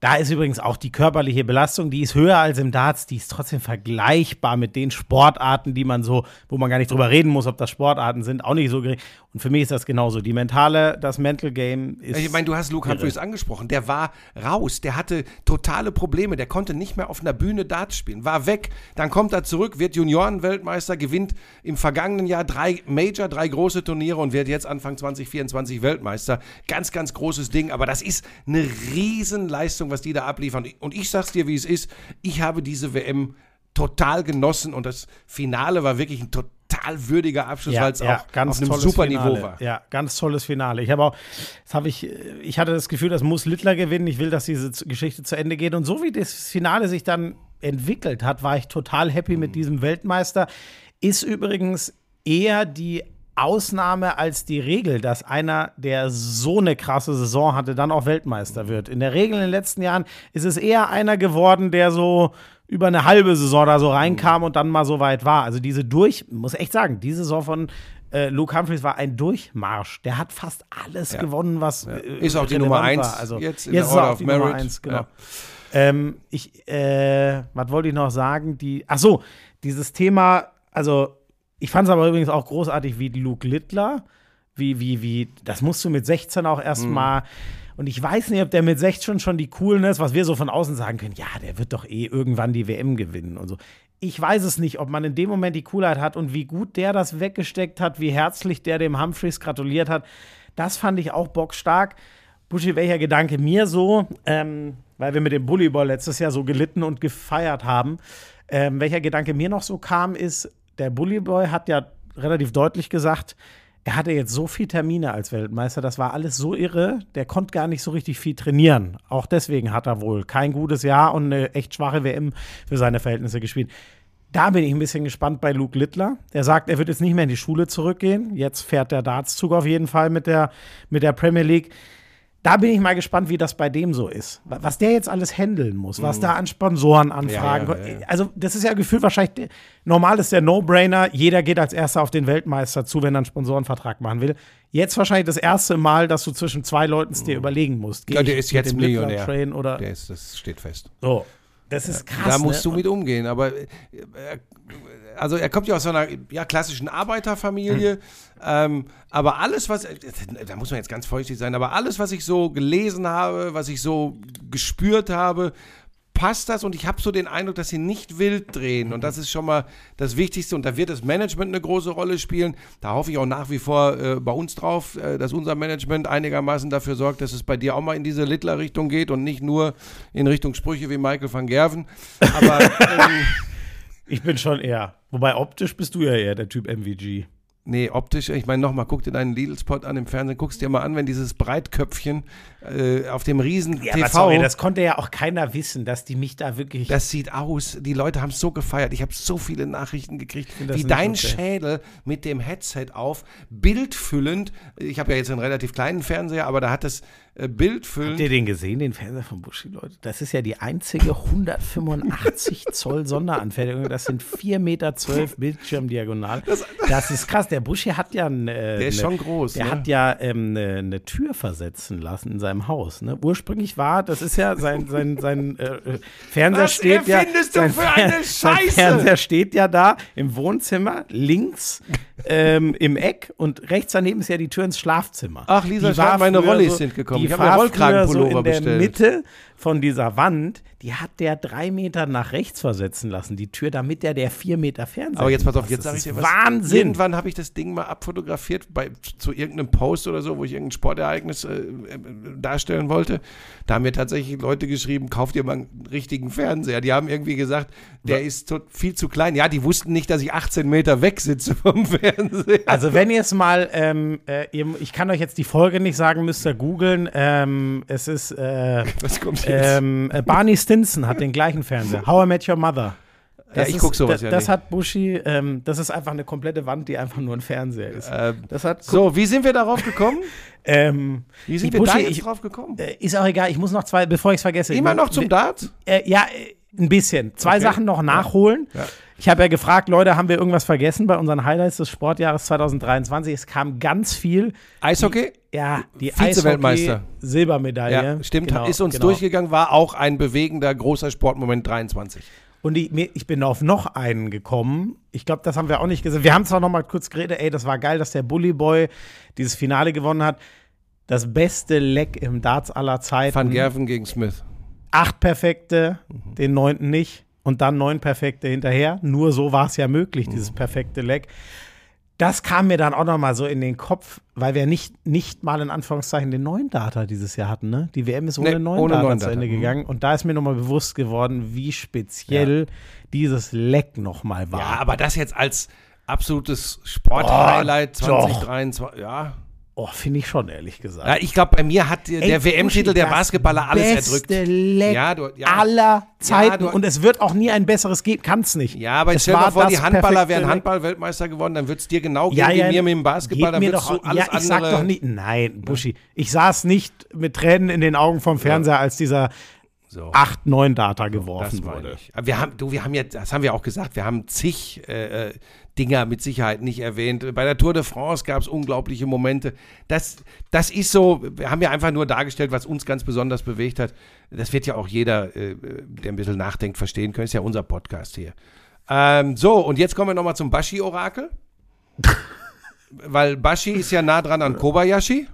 A: Da ist übrigens auch die körperliche Belastung, die ist höher als im Darts, die ist trotzdem vergleichbar mit den Sportarten, die man so, wo man gar nicht drüber reden muss, ob das Sportarten sind, auch nicht so gering. Und für mich ist das genauso. Die mentale, das Mental Game ist.
B: Ich meine, du hast Luke Humphreys angesprochen. Der war raus. Der hatte totale Probleme. Der konnte nicht mehr auf einer Bühne Darts spielen. War weg. Dann kommt er zurück, wird Juniorenweltmeister, gewinnt im vergangenen Jahr drei Major, drei große Turniere und wird jetzt Anfang 2024 Weltmeister. Ganz, ganz großes Ding. Aber das ist eine Riesenleistung, was die da abliefern. Und ich sag's dir, wie es ist. Ich habe diese WM total genossen und das Finale war wirklich ein total würdiger Abschluss, weil es auch auf einem
A: tolles
B: super
A: Finale.
B: Niveau war.
A: Ja, ganz tolles Finale. Ich habe auch, das habe ich, ich hatte das Gefühl, das muss Littler gewinnen. Ich will, dass diese Geschichte zu Ende geht. Und so wie das Finale sich dann entwickelt hat, war ich total happy
B: Mhm.
A: mit diesem Weltmeister. Ist übrigens eher die Ausnahme als die Regel, dass einer, der so eine krasse Saison hatte, dann auch Weltmeister wird. In der Regel in den letzten Jahren ist es eher einer geworden, der so über eine halbe Saison da so reinkam und dann mal so weit war. Also diese durch, muss echt sagen, die Saison von äh, Luke Humphreys war ein Durchmarsch. Der hat fast alles gewonnen, was äh,
B: Ist auch die Nummer eins
A: war. Also
B: jetzt in
A: jetzt
B: der
A: ist er auch die Nummer
B: Merit.
A: eins, genau.
B: Ja.
A: Ähm, ich, äh, was wollte ich noch sagen? Die, ach so, dieses Thema, also ich fand es aber übrigens auch großartig, wie Luke Littler, wie, wie, wie, das musst du mit 16 auch erstmal. Und ich weiß nicht, ob der mit 16 schon die Coolness, was wir so von außen sagen können, ja, der wird doch eh irgendwann die WM gewinnen und so. Ich weiß es nicht, ob man in dem Moment die Coolheit hat und wie gut der das weggesteckt hat, wie herzlich der dem Humphreys gratuliert hat. Das fand ich auch bockstark. Buschi, welcher Gedanke mir so, ähm, weil wir mit dem Bullyball letztes Jahr so gelitten und gefeiert haben, ähm, welcher Gedanke mir noch so kam, ist, der Bullyboy hat ja relativ deutlich gesagt, er hatte jetzt so viele Termine als Weltmeister, das war alles so irre, der konnte gar nicht so richtig viel trainieren. Auch deswegen hat er wohl kein gutes Jahr und eine echt schwache WM für seine Verhältnisse gespielt. Da bin ich ein bisschen gespannt bei Luke Littler. Der sagt, er wird jetzt nicht mehr in die Schule zurückgehen. Jetzt fährt der Dartszug auf jeden Fall mit der, mit der Premier League. Da bin ich mal gespannt, wie das bei dem so ist. Wa- Was der jetzt alles handeln muss, was da an Sponsorenanfragen
B: Ja, ja, ja, ja.
A: Also, das ist ja gefühlt wahrscheinlich, normal ist der No-Brainer, jeder geht als erster auf den Weltmeister zu, wenn er einen Sponsorenvertrag machen will. Jetzt wahrscheinlich das erste Mal, dass du zwischen zwei Leuten es dir überlegen musst. Geh
B: Mhm. Ja, der ist jetzt Millionär.
A: Train oder
B: Der ist, das steht fest.
A: so. Das ist krass.
B: da musst
A: ne?
B: du mit umgehen. Aber äh, äh, also er kommt ja aus so einer ja, klassischen Arbeiterfamilie. Ähm, aber alles, was, da muss man jetzt ganz feuchtig sein, aber alles, was ich so gelesen habe, was ich so gespürt habe, passt das und ich habe so den Eindruck, dass sie nicht wild drehen und das ist schon mal das Wichtigste und da wird das Management eine große Rolle spielen. Da hoffe ich auch nach wie vor äh, bei uns drauf, äh, dass unser Management einigermaßen dafür sorgt, dass es bei dir auch mal in diese Littler-Richtung geht und nicht nur in Richtung Sprüche wie Michael van Gerven. Aber ähm,
A: Ich bin schon eher. Wobei optisch bist du ja eher der Typ MVG.
B: Nee, optisch, ich meine nochmal, guck dir deinen Lidl-Spot an im Fernsehen, guckst dir mal an, wenn dieses Breitköpfchen äh, auf dem riesen
A: Ja,
B: TV,
A: aber sorry, das konnte ja auch keiner wissen, dass die mich da wirklich.
B: das sieht aus, die Leute haben es so gefeiert. Ich habe so viele Nachrichten gekriegt,
A: das
B: wie dein
A: okay.
B: Schädel mit dem Headset auf, bildfüllend, ich habe ja jetzt einen relativ kleinen Fernseher, aber da hat es äh, bildfüllend.
A: Habt ihr den gesehen, den Fernseher von Buschi, Leute? Das ist ja die einzige 185 Zoll Sonderanfertigung. Das sind 4,12 Meter Bildschirmdiagonal. Das, ist krass. Der Buschi hat ja eine,
B: Der ist schon groß,
A: Der
B: ne?
A: hat ja ähm, eine, eine Tür versetzen lassen in seinem Haus. Ne? Ursprünglich war, das ist ja sein, sein, sein äh, äh, Fernseher
B: Was
A: steht ja. sein
B: eine
A: Sein? Fernseher steht ja da im Wohnzimmer links ähm, im Eck und rechts daneben ist ja die Tür ins Schlafzimmer.
B: Ach, Lisa
A: war
B: meine Rollis sind gekommen.
A: Die
B: Ich
A: früher so in der. Mitte von dieser Wand, die hat der drei Meter nach rechts versetzen lassen, die Tür, damit der der vier Meter Fernseher.
B: Aber jetzt pass auf, jetzt sage ich
A: ist
B: dir was.
A: Wahnsinn.
B: Irgendwann habe ich das Ding mal abfotografiert bei, zu irgendeinem Post oder so, wo ich irgendein Sportereignis äh, äh, darstellen wollte. Da haben mir tatsächlich Leute geschrieben, kauft ihr mal einen richtigen Fernseher. Die haben irgendwie gesagt, der ist to- viel zu klein. Ja, die wussten nicht, dass ich 18 Meter weg sitze vom Fernseher.
A: Also wenn ihr es mal, ähm, äh, ihr, ich kann euch jetzt die Folge nicht sagen, müsst ihr googeln. Ähm, es ist äh,
B: Was kommt jetzt?
A: ähm, äh, Barney Stinson hat den gleichen Fernseher. How I Met Your Mother.
B: Ja, ich guck sowas
A: da,
B: ja
A: Das
B: nicht.
A: hat Buschi, ähm, das ist einfach eine komplette Wand, die einfach nur ein Fernseher ist.
B: Ähm,
A: Das hat
B: so, wie sind wir darauf gekommen?
A: ähm,
B: Wie sind wir
A: Buschi,
B: da jetzt
A: ich-
B: drauf gekommen?
A: äh, ist auch egal, ich muss noch zwei, bevor ich es vergesse.
B: Immer noch zum Dart?
A: Äh, ja, äh, ein bisschen. Zwei
B: Okay.
A: Sachen noch nachholen.
B: Ja.
A: Ich habe ja gefragt, Leute, haben wir irgendwas vergessen bei unseren Highlights des Sportjahres 2023? Es kam ganz viel.
B: Eishockey?
A: Ja, die
B: Vize-Weltmeister.
A: Silbermedaille.
B: Ja, stimmt.
A: Genau,
B: ist uns
A: genau.
B: durchgegangen, war auch ein bewegender, großer Sportmoment 23.
A: Und ich, ich bin auf noch einen gekommen. Ich glaube, das haben wir auch nicht gesehen. Wir haben zwar noch mal kurz geredet, ey, das war geil, dass der Bully Boy dieses Finale gewonnen hat. Das beste Leck im Darts aller Zeiten.
B: Van Gerven gegen Smith.
A: acht Perfekte,
B: Mhm.
A: den neunten nicht und dann neun Perfekte hinterher. Nur so war es ja möglich, dieses
B: Mhm.
A: perfekte Leck. Das kam mir dann auch noch mal so in den Kopf, weil wir nicht, nicht mal in Anführungszeichen den neuen Data dieses Jahr hatten. Ne? Die WM ist ohne
B: Nee,
A: neuen
B: ohne
A: Data
B: neuen
A: zu
B: Data.
A: Ende
B: Mhm.
A: gegangen. Und da ist mir noch mal bewusst geworden, wie speziell dieses Leck noch mal war.
B: Ja, aber das jetzt als absolutes Sporthighlight
A: Oh, doch.
B: 2023, ja.
A: Oh, finde ich schon, ehrlich gesagt.
B: Ja, ich glaube, bei mir hat der, der WM-Titel der Basketballer alles erdrückt.
A: Leck
B: Ja, du- ja.
A: aller Zeiten.
B: du-
A: und es wird auch nie ein besseres geben. Kann es nicht.
B: Ja, aber
A: Es
B: stell dir vor, die Handballer wären. Handball-Weltmeister geworden, dann wird es dir genau gehen
A: Ja,
B: wie
A: ja,
B: mir mit dem Basketball, dann
A: mir doch,
B: du alles
A: ja, ich sag doch nicht, nein, Buschi. Ich saß nicht mit Tränen in den Augen vom Fernseher, als dieser
B: So.
A: 8, 9 Data geworfen
B: Das
A: wurde.
B: ich. Wir haben, du, wir haben ja, das haben wir auch gesagt, wir haben zig äh, äh, Dinger mit Sicherheit nicht erwähnt. Bei der Tour de France gab es unglaubliche Momente. Das, das ist so, wir haben ja einfach nur dargestellt, was uns ganz besonders bewegt hat. Das wird ja auch jeder, äh, der ein bisschen nachdenkt, verstehen können. Ist ja unser Podcast hier. Ähm, so, und jetzt kommen wir nochmal zum Bashi-Orakel. Weil Bashi ist ja nah dran an Kobayashi.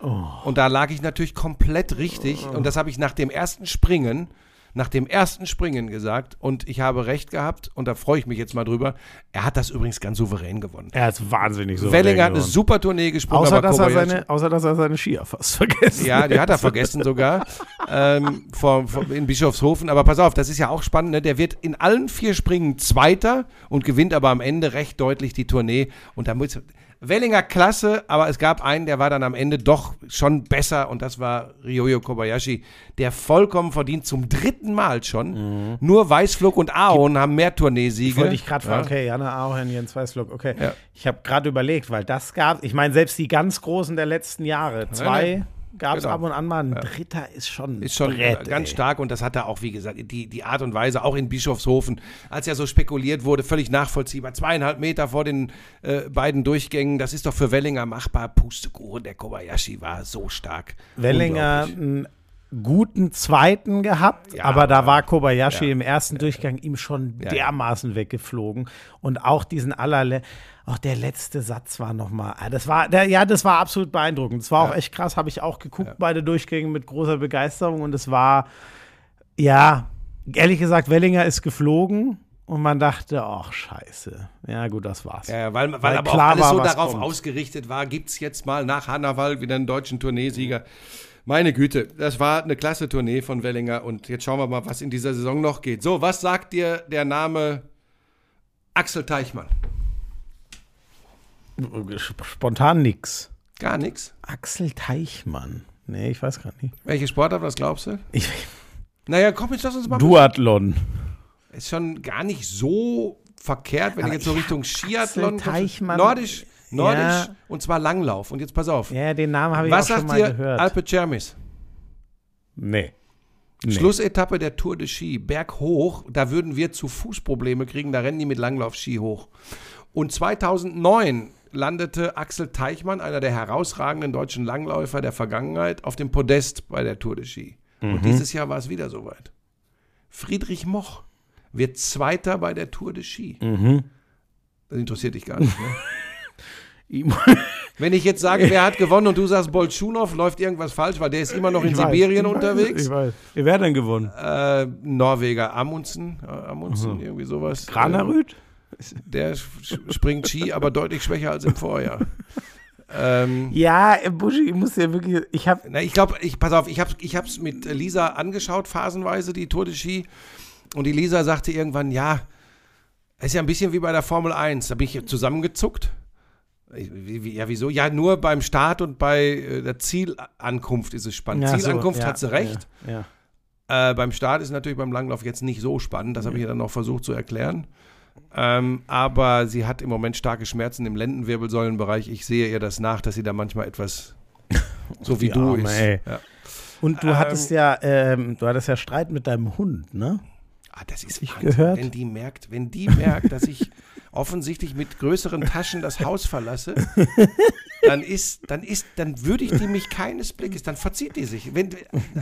B: Und da lag ich natürlich komplett richtig. Und das habe ich nach dem ersten Springen, nach dem ersten Springen gesagt. Und ich habe recht gehabt. Und da freue ich mich jetzt mal drüber. Er hat das übrigens ganz souverän gewonnen.
A: Er ist wahnsinnig so.
B: Wellinger hat eine super Tournee gesprungen.
A: außer, dass er seine, außer dass er seine Skier fast vergessen
B: ja, die hat er vergessen sogar. ähm, vor, vor, in Bischofshofen. Aber pass auf, das ist ja auch spannend. Ne? Der wird in allen vier Springen Zweiter und gewinnt aber am Ende recht deutlich die Tournee. Und da muss. Wellinger klasse, aber es gab einen, der war dann am Ende doch schon besser und das war Ryoyo Kobayashi, der vollkommen verdient zum dritten Mal schon. Nur Weißflug und Aon haben mehr Tourneesiege.
A: Wollte ich gerade fragen,
B: Ja.
A: okay, Jana Auhen, Jens Weißflug, okay.
B: Ja.
A: Ich habe gerade überlegt, weil das gab, ich meine, selbst die ganz Großen der letzten Jahre, zwei gab es
B: Genau.
A: ab und an mal, ein dritter ist schon
B: Ist schon
A: Brett,
B: ganz
A: ey.
B: stark und das hat er auch, wie gesagt, die, die Art und Weise, auch in Bischofshofen, als ja so spekuliert wurde, völlig nachvollziehbar. Zweieinhalb Meter vor den äh, beiden Durchgängen, das ist doch für Wellinger machbar. Pustekuchen, der Kobayashi war so stark.
A: Wellinger
B: Unglaublich.
A: Guten zweiten gehabt,
B: Ja,
A: aber da war Kobayashi
B: ja,
A: im ersten Durchgang ihm schon
B: Ja,
A: dermaßen weggeflogen und auch diesen allerle auch der letzte Satz war nochmal, das war, der, ja, das war absolut beeindruckend. Das war auch
B: Ja.
A: echt krass, habe ich auch geguckt, beide Durchgänge mit großer Begeisterung und es war, ja, ehrlich gesagt, Wellinger ist geflogen und man dachte, ach, scheiße. Ja, gut, das war's.
B: Ja, ja, weil, weil,
A: Weil
B: aber
A: klar
B: auch alles
A: war,
B: so darauf
A: kommt.
B: ausgerichtet war, gibt es jetzt mal nach Hannawald wieder einen deutschen Tourneesieger. Meine Güte, das war eine klasse Tournee von Wellinger und jetzt schauen wir mal, was in dieser Saison noch geht. So, was sagt dir der Name Axel Teichmann?
A: Spontan nix.
B: Gar nichts.
A: Axel Teichmann. Nee, ich weiß gerade nicht.
B: Welche Sportart, was glaubst du?
A: Ich,
B: Naja, komm, jetzt lass uns mal.
A: Duathlon.
B: Ist schon gar nicht so verkehrt, wenn
A: Aber
B: du jetzt so
A: ich
B: Richtung Skiathlon
A: Axel. Teichmann-
B: Nordisch, nordisch
A: Ja.
B: und zwar Langlauf. Und jetzt pass auf.
A: Ja, den Namen habe ich
B: was
A: auch schon
B: sagt
A: mal gehört.
B: Alpe Cermis?
A: nee. Nee.
B: Schlussetappe der Tour de Ski, berghoch, da würden wir zu Fußprobleme kriegen, da rennen die mit Langlauf-Ski hoch. Und 2009 landete Axel Teichmann, einer der herausragenden deutschen Langläufer der Vergangenheit, auf dem Podest bei der Tour de Ski.
A: Mhm.
B: Und dieses Jahr war es wieder soweit. Friedrich Moch wird Zweiter bei der Tour de Ski.
A: Mhm.
B: Das interessiert dich gar nicht, ne? Wenn ich jetzt sage, wer hat gewonnen und du sagst, Bolschunow, läuft irgendwas falsch, weil der ist immer noch in
A: Ich
B: Sibirien
A: weiß,
B: unterwegs.
A: Ich weiß. Wer hat denn gewonnen?
B: Äh, Norweger Amundsen, äh, Amundsen, irgendwie sowas.
A: Granerüth?
B: Äh, der springt Ski, aber deutlich schwächer als im Vorjahr. ähm,
A: Ja, äh, Buschi, ich muss ja wirklich, ich habe
B: ich glaube, ich, pass auf, ich habe ich es mit Lisa angeschaut, phasenweise, die Tour de Ski. Und die Lisa sagte irgendwann, ja, es ist ja ein bisschen wie bei der Formel 1. Da bin ich zusammengezuckt. Ja, wieso? Ja, nur beim Start und bei äh, der Zielankunft ist es spannend.
A: Ja, so,
B: Zielankunft
A: ja,
B: hat sie recht.
A: Ja, ja.
B: Äh, beim Start ist natürlich beim Langlauf jetzt nicht so spannend, das habe ich ihr dann noch versucht zu erklären. Ähm, aber sie hat im Moment starke Schmerzen im Lendenwirbelsäulenbereich. Ich sehe ihr das nach, dass sie da manchmal etwas so wie du
A: Arme,
B: ist. Ja.
A: Und du
B: Ähm,
A: hattest ja, ähm, du hattest ja Streit mit deinem Hund, ne?
B: Ah, das ist
A: Ich
B: Wahnsinn.
A: gehört.
B: Wenn die merkt, wenn die merkt, dass ich offensichtlich mit größeren Taschen das Haus verlasse, dann ist, dann ist, dann würdigt die mich keines Blickes, dann verzieht die sich. Wenn,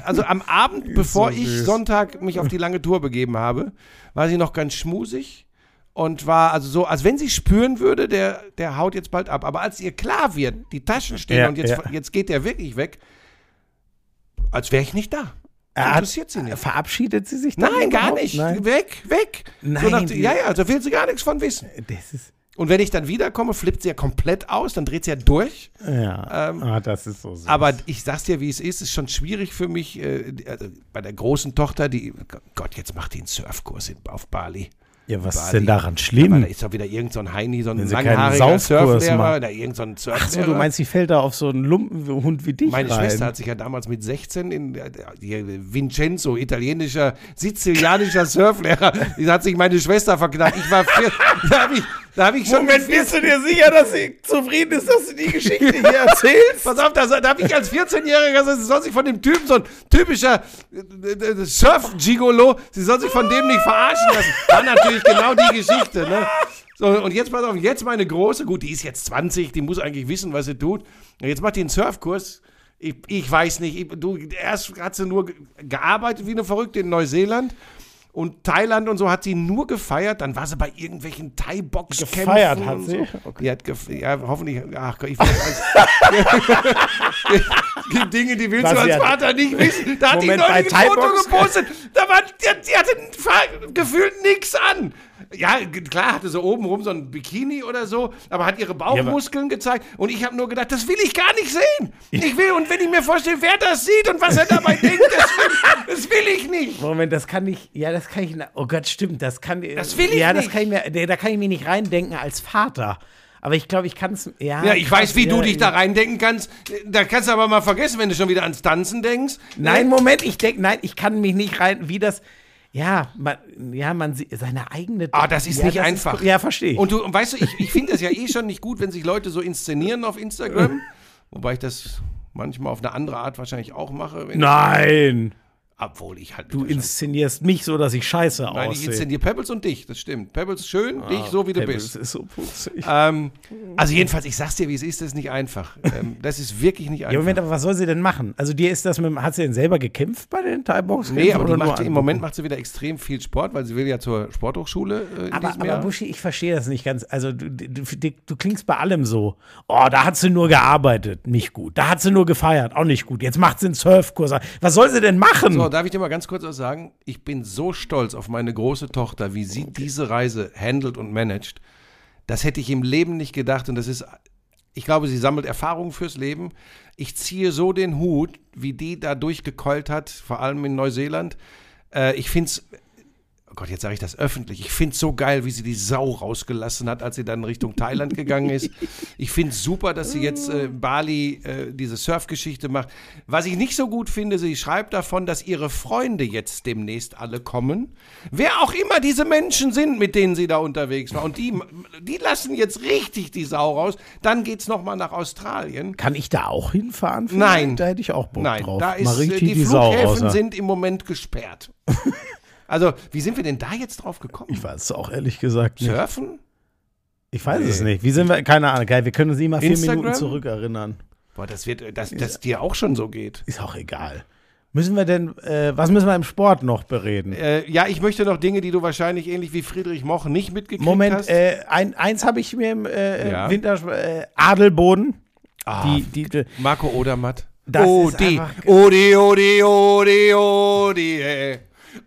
B: also am Abend, bevor
A: so
B: ich. Sonntag mich auf die lange Tour begeben habe, war sie noch ganz schmusig und war also so, als wenn sie spüren würde, der, der haut jetzt bald ab. Aber als ihr klar wird, die Taschen stehen
A: Ja,
B: und jetzt,
A: ja.
B: jetzt geht der wirklich weg, als wäre ich nicht da.
A: Er
B: Interessiert sie nicht.
A: Verabschiedet sie sich dann
B: Nein, gar nicht.
A: Nein.
B: Weg, weg.
A: Nein,
B: so nach, ja, ja, da will sie gar nichts von wissen.
A: Das ist,
B: Und wenn ich dann wiederkomme, flippt sie ja komplett aus, dann dreht sie ja durch.
A: ja,
B: Ähm,
A: ah, das ist so süß.
B: Aber ich sag's dir, wie es ist, ist schon schwierig für mich. Äh, also bei der großen Tochter, die, Gott, jetzt macht die einen Surfkurs in, auf Bali.
A: Ja, was ist denn daran schlimm?
B: da ist doch wieder irgend so ein Heini, so ein langhaariger Surflehrer, da irgend so ein
A: Ach so,
B: Surflehrer.
A: du meinst, sie fällt da auf so einen Lumpenhund wie dich
B: Meine
A: rein.
B: Schwester hat sich ja damals mit 16 in äh, Vincenzo, italienischer, sizilianischer Surflehrer, die hat sich meine Schwester verknallt. Ich war vier, da hab ich, Da habe ich schon
A: Moment, bist du dir sicher, dass sie zufrieden ist, dass du die Geschichte hier erzählst?
B: Pass auf, da, da habe ich als 14-Jähriger, sie soll sich von dem Typen, so ein typischer äh, äh, Surf-Gigolo, sie soll sich von dem nicht verarschen lassen. War natürlich genau die Geschichte, ne? So, und jetzt pass auf, jetzt meine Große, gut, die ist jetzt 20, die muss eigentlich wissen, was sie tut. Jetzt macht die einen Surfkurs. Ich, ich weiß nicht, ich, du, erst hat sie nur ge- gearbeitet wie eine Verrückte in Neuseeland. Und Thailand und so hat sie nur gefeiert. Dann war sie bei irgendwelchen Thai-Box-Kämpfen.
A: Gefeiert hat sie?
B: So. Die hat ja, hoffentlich. Ach Gott, ich will Die Dinge, die willst
A: Was
B: du als
A: hat-
B: Vater nicht wissen. Da hat die
A: Moment,
B: neulich ein Foto gepostet. Da war, die, die hatte gefühlt nichts an. Ja, klar, hatte so obenrum so ein Bikini oder so, aber hat ihre Bauchmuskeln gezeigt. Und ich habe nur gedacht, das will ich gar nicht sehen. Ich will, und wenn ich mir vorstelle, wer das sieht und was er dabei denkt, das will, das will ich nicht.
A: Moment, das kann ich, ja, das kann ich, oh Gott, stimmt, das kann,
B: Das will ich
A: ja, das
B: nicht.
A: kann ich mir, nee, da kann ich mir nicht reindenken als Vater. Aber ich glaube, ich kann es, ja.
B: Ja, ich weiß, wie du dich da reindenken kannst. Da kannst du aber mal vergessen, wenn du schon wieder ans Tanzen denkst.
A: Nein, Moment, ich denke, nein, ich kann mich nicht rein, wie das, ja, man, ja, man sieht seine eigene.
B: Ah, das ist
A: ja,
B: nicht einfach.
A: ja, verstehe ich.
B: Und du, weißt du, ich, ich finde das ja eh schon nicht gut, wenn sich Leute so inszenieren auf Instagram. Wobei ich das manchmal auf eine andere Art wahrscheinlich auch mache.
A: Nein,
B: obwohl ich halt.
A: du inszenierst mich so, dass ich scheiße
B: Nein, ich
A: aussehe.
B: inszeniere Pebbles und dich, das stimmt. Pebbles schön, dich so wie du
A: Pebbles
B: bist.
A: ist so putzig.
B: Ähm, also jedenfalls, ich sag's dir, wie es ist, das ist nicht einfach. Ähm, das ist wirklich nicht einfach.
A: Ja, Moment, aber was soll sie denn machen? Also dir ist das mit, hat sie denn selber gekämpft bei den Thai-Box?
B: Nee, aber die macht, im Moment macht sie wieder extrem viel Sport, weil sie will ja zur Sporthochschule äh, in
A: Aber, aber
B: Jahr.
A: Buschi, ich verstehe das nicht ganz. Also du, du, du, du klingst bei allem so. Oh, da hat sie nur gearbeitet, nicht gut. Da hat sie nur gefeiert, auch nicht gut. Jetzt macht sie einen Surfkurs. Was soll sie denn machen?
B: So, darf ich dir mal ganz kurz was sagen? Ich bin so stolz auf meine große Tochter, wie sie diese Reise handelt und managt. Das hätte ich im Leben nicht gedacht und das ist, ich glaube, sie sammelt Erfahrungen fürs Leben. Ich ziehe so den Hut, wie die da durchgekeult hat, vor allem in Neuseeland. Äh, ich finde es, Gott, jetzt sage ich das öffentlich, ich finde es so geil, wie sie die Sau rausgelassen hat, als sie dann Richtung Thailand gegangen ist. Ich finde es super, dass sie jetzt äh, Bali äh, diese Surfgeschichte macht. Was ich nicht so gut finde, sie schreibt davon, dass ihre Freunde jetzt demnächst alle kommen. Wer auch immer diese Menschen sind, mit denen sie da unterwegs war. Und die, die lassen jetzt richtig die Sau raus. Dann geht es nochmal nach Australien.
A: Kann ich da auch hinfahren? vielleicht?
B: Nein.
A: Da hätte ich auch Bock
B: Nein,
A: drauf.
B: da ist
A: Mal
B: äh,
A: richtig
B: die,
A: die, Sau
B: Flughäfen
A: raus.
B: sind im Moment gesperrt. also, wie sind wir denn da jetzt drauf gekommen?
A: Ich weiß es auch ehrlich gesagt nicht.
B: Surfen?
A: Ich weiß es
B: Nee.
A: nicht. Wie sind wir? Keine Ahnung. Geil, wir können uns immer vier
B: Instagram?
A: Minuten zurückerinnern.
B: Boah, das wird, dass das dir auch schon so geht.
A: Ist auch egal. Müssen wir denn, äh, was müssen wir im Sport noch bereden?
B: Äh, ja, ich möchte noch Dinge, die du wahrscheinlich ähnlich wie Friedrich Moch nicht mitgekriegt
A: Moment,
B: hast.
A: äh, ein, eins habe ich mir im äh,
B: Ja.
A: Winter äh, Adelboden.
B: Ah,
A: die, die, die,
B: Marco Odermatt.
A: Das
B: oh,
A: ist
B: die.
A: einfach-
B: Odi, odi, odi, odi,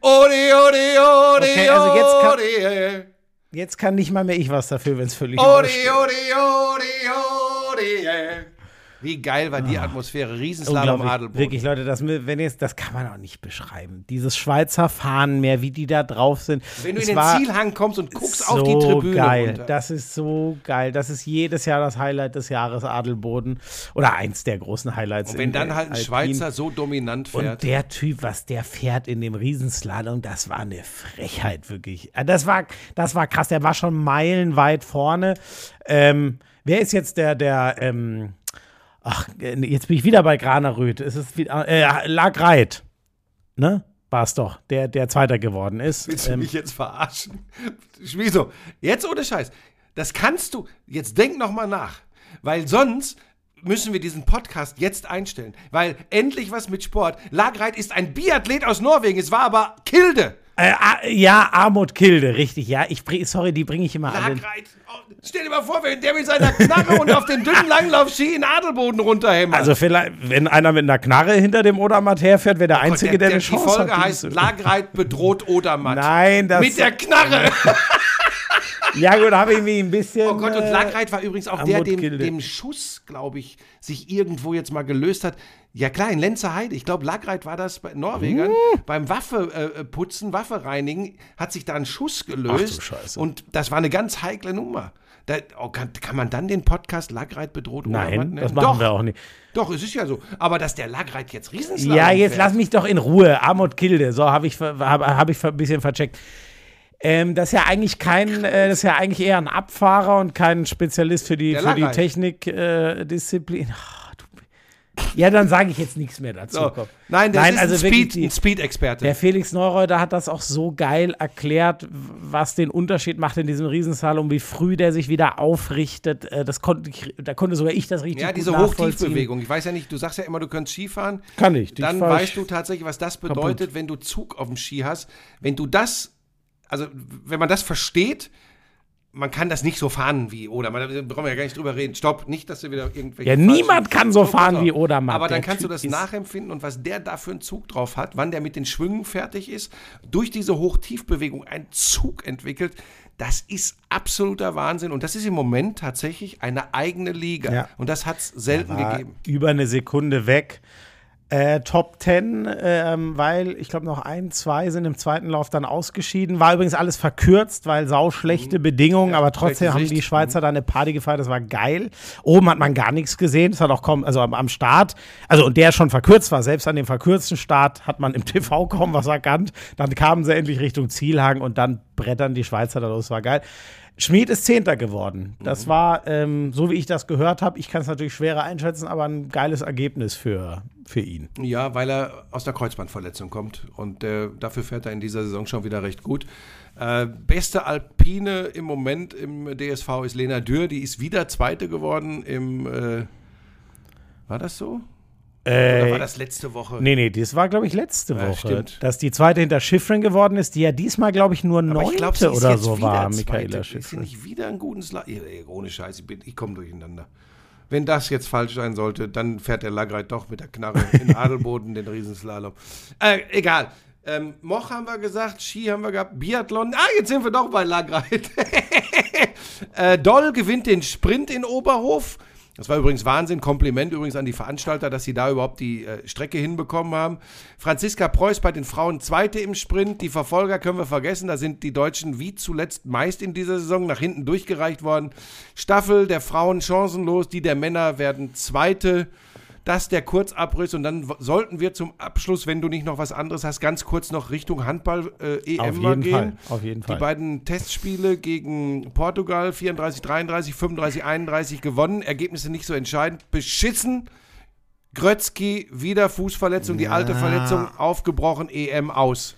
B: Odi, odi, odi,
A: Okay, also jetzt kann-
B: eh.
A: jetzt kann nicht mal mehr ich was dafür, wenn es völlig übersteht.
B: odi, odi, odi, eh. Wie geil war die Atmosphäre? Riesenslalom. Adelboden.
A: Wirklich, Leute, das, wenn jetzt, das kann man auch nicht beschreiben. Dieses Schweizer Fahnenmeer, wie die da drauf sind.
B: Wenn du
A: Es
B: in den Zielhang kommst und guckst
A: so
B: auf die Tribüne
A: geil.
B: runter.
A: Das ist so geil. Das ist jedes Jahr das Highlight des Jahres Adelboden. Oder eins der großen Highlights.
B: und wenn dann halt ein
A: Alpin.
B: Schweizer so dominant fährt.
A: Und der Typ, was der fährt in dem Riesenslalom, das war eine Frechheit, wirklich. Äh, Das war, das war krass. Der war schon meilenweit vorne. Ähm, wer ist jetzt der, der, ähm, ach, äh, jetzt bin ich wieder bei Graneröd. Es ist wieder, äh, Lagreit. Ne? War es doch, der, der Zweiter geworden ist.
B: Willst du
A: Ähm,
B: mich jetzt verarschen? Wieso? Jetzt ohne Scheiß. Das kannst du. Jetzt denk noch mal nach. Weil sonst müssen wir diesen Podcast jetzt einstellen. Weil endlich was mit Sport. Lagreit ist ein Biathlet aus Norwegen. Es war aber Kilde.
A: Äh, ja, Armut Kilde, richtig. Ja, ich bring, sorry, die bringe ich immer.
B: Lagreit. Oh, stell dir mal vor, wenn der mit seiner Knarre und auf den dünnen Langlaufski in Adelboden runterhämmert.
A: Also vielleicht, wenn einer mit einer Knarre hinter dem Odermatt herfährt, wäre der Einzige, der,
B: der,
A: eine
B: die
A: Chance
B: Folge
A: hat.
B: heißt Lagreit bedroht Odermatt.
A: Nein, das
B: Mit der Knarre.
A: Ja gut, habe ich mich ein bisschen.
B: Oh Gott, und
A: äh,
B: Lagreit war übrigens auch der, dem, dem Schuss, glaube ich, sich irgendwo jetzt mal gelöst hat. Ja klar, in Lenzerheide. Ich glaube, Lagreit war das bei Norwegern.
A: Hm.
B: Beim Waffe äh, Waffe reinigen, hat sich da ein Schuss gelöst.
A: Ach du Scheiße.
B: Und das war eine ganz heikle Nummer. Da, oh, kann, kann man dann den Podcast Lagreit bedroht
A: Nein, das machen
B: Doch,
A: wir auch nicht.
B: Doch, es ist ja so. Aber dass der Lagreit jetzt Riesenslalom
A: Ja, jetzt
B: fährt.
A: lass mich doch in Ruhe. Armut Kilde. So habe ich, hab, hab ich ein bisschen vercheckt. Ähm, das ist ja eigentlich kein, äh, das ist ja eigentlich eher ein Abfahrer und kein Spezialist für die,
B: Der
A: für die
B: Langreit.
A: Technikdisziplin. Äh. Ah, ja, dann sage ich jetzt nichts mehr dazu.
B: So. Nein, das
A: Nein,
B: ist
A: also
B: ein
A: wirklich
B: Speed- Speed-Experte.
A: Der Felix Neureuter hat das auch so geil erklärt, was den Unterschied macht in diesem Riesenslalom, wie früh der sich wieder aufrichtet. Äh, Das konnte ich, da konnte sogar ich das richtig
B: ja, diese. Hochtiefbewegung. Ich weiß ja nicht, du sagst ja immer, du könntest Skifahren.
A: Kann ich.
B: Dann weißt du tatsächlich, was das bedeutet, wenn du Zug auf dem Ski hast. Wenn du das, also wenn man das versteht, man kann das nicht so fahren wie Oder. Man, da brauchen wir ja gar nicht drüber reden. Stopp, nicht, dass du wieder irgendwelche.
A: Ja, niemand kann so fahren
B: stopp.
A: wie Odermatt.
B: Aber dann
A: Der
B: kannst du
A: Typ
B: das
A: ist-
B: nachempfinden und was der da für einen Zug drauf hat, wann der mit den Schwüngen fertig ist, durch diese Hoch-Tief-Bewegung einen Zug entwickelt. Das ist absoluter Wahnsinn und das ist im Moment tatsächlich eine eigene Liga.
A: Ja.
B: Und das hat es selten gegeben.
A: über eine Sekunde weg. Äh, Top 10, ähm, weil ich glaube noch ein, zwei sind im zweiten Lauf dann ausgeschieden. War übrigens alles verkürzt, weil sau schlechte Bedingungen, aber trotzdem haben die Schweizer da eine Party gefeiert, das war geil. Oben hat man gar nichts gesehen, das hat auch kaum, also am, am Start, also und der schon verkürzt war, selbst an dem verkürzten Start hat man im TV kaum was erkannt. Dann kamen sie endlich Richtung Zielhagen und dann brettern die Schweizer da los, war geil. Schmid ist Zehnter geworden. Das war, ähm, so wie ich das gehört habe, ich kann es natürlich schwerer einschätzen, aber ein geiles Ergebnis für, für ihn.
B: Ja, weil er aus der Kreuzbandverletzung kommt und äh, dafür fährt er in dieser Saison schon wieder recht gut. Äh, beste Alpine im Moment im DSV ist Lena Dürr, die ist wieder Zweite geworden im. Äh, war das so? Oder war das letzte Woche?
A: Nee, nee, das war, glaube ich, letzte
B: Ja,
A: Woche.
B: stimmt.
A: Dass die zweite hinter Schiffrin geworden ist, die ja diesmal, glaube ich, nur neunte
B: ich ist
A: oder so war. Michaela
B: Ist sie
A: Schiffrin.
B: nicht wieder einen guten Slalom? Ohne Scheiß, ich, ich komme durcheinander. Wenn das jetzt falsch sein sollte, dann fährt der Lagreit doch mit der Knarre in Adelboden den Riesenslalom. Äh, egal. Ähm, Moch haben wir gesagt, Ski haben wir gehabt, Biathlon. Ah, jetzt sind wir doch bei Lagreit. äh, Doll gewinnt den Sprint in Oberhof. Das war übrigens Wahnsinn. Kompliment übrigens an die Veranstalter, dass sie da überhaupt die äh, Strecke hinbekommen haben. Franziska Preuß bei den Frauen Zweite im Sprint. Die Verfolger können wir vergessen. Da sind die Deutschen wie zuletzt meist in dieser Saison nach hinten durchgereicht worden. Staffel der Frauen chancenlos. Die der Männer werden Zweite. Das der Kurzabriss. Und dann sollten wir zum Abschluss, wenn du nicht noch was anderes hast, ganz kurz noch Richtung Handball-EM mal
A: jeden
B: gehen.
A: Fall, auf jeden Fall.
B: Die beiden Testspiele gegen Portugal 34, 33, 35, 31 gewonnen. Ergebnisse nicht so entscheidend. Beschissen. Grötzky, wieder Fußverletzung, die alte Verletzung, aufgebrochen, EM aus.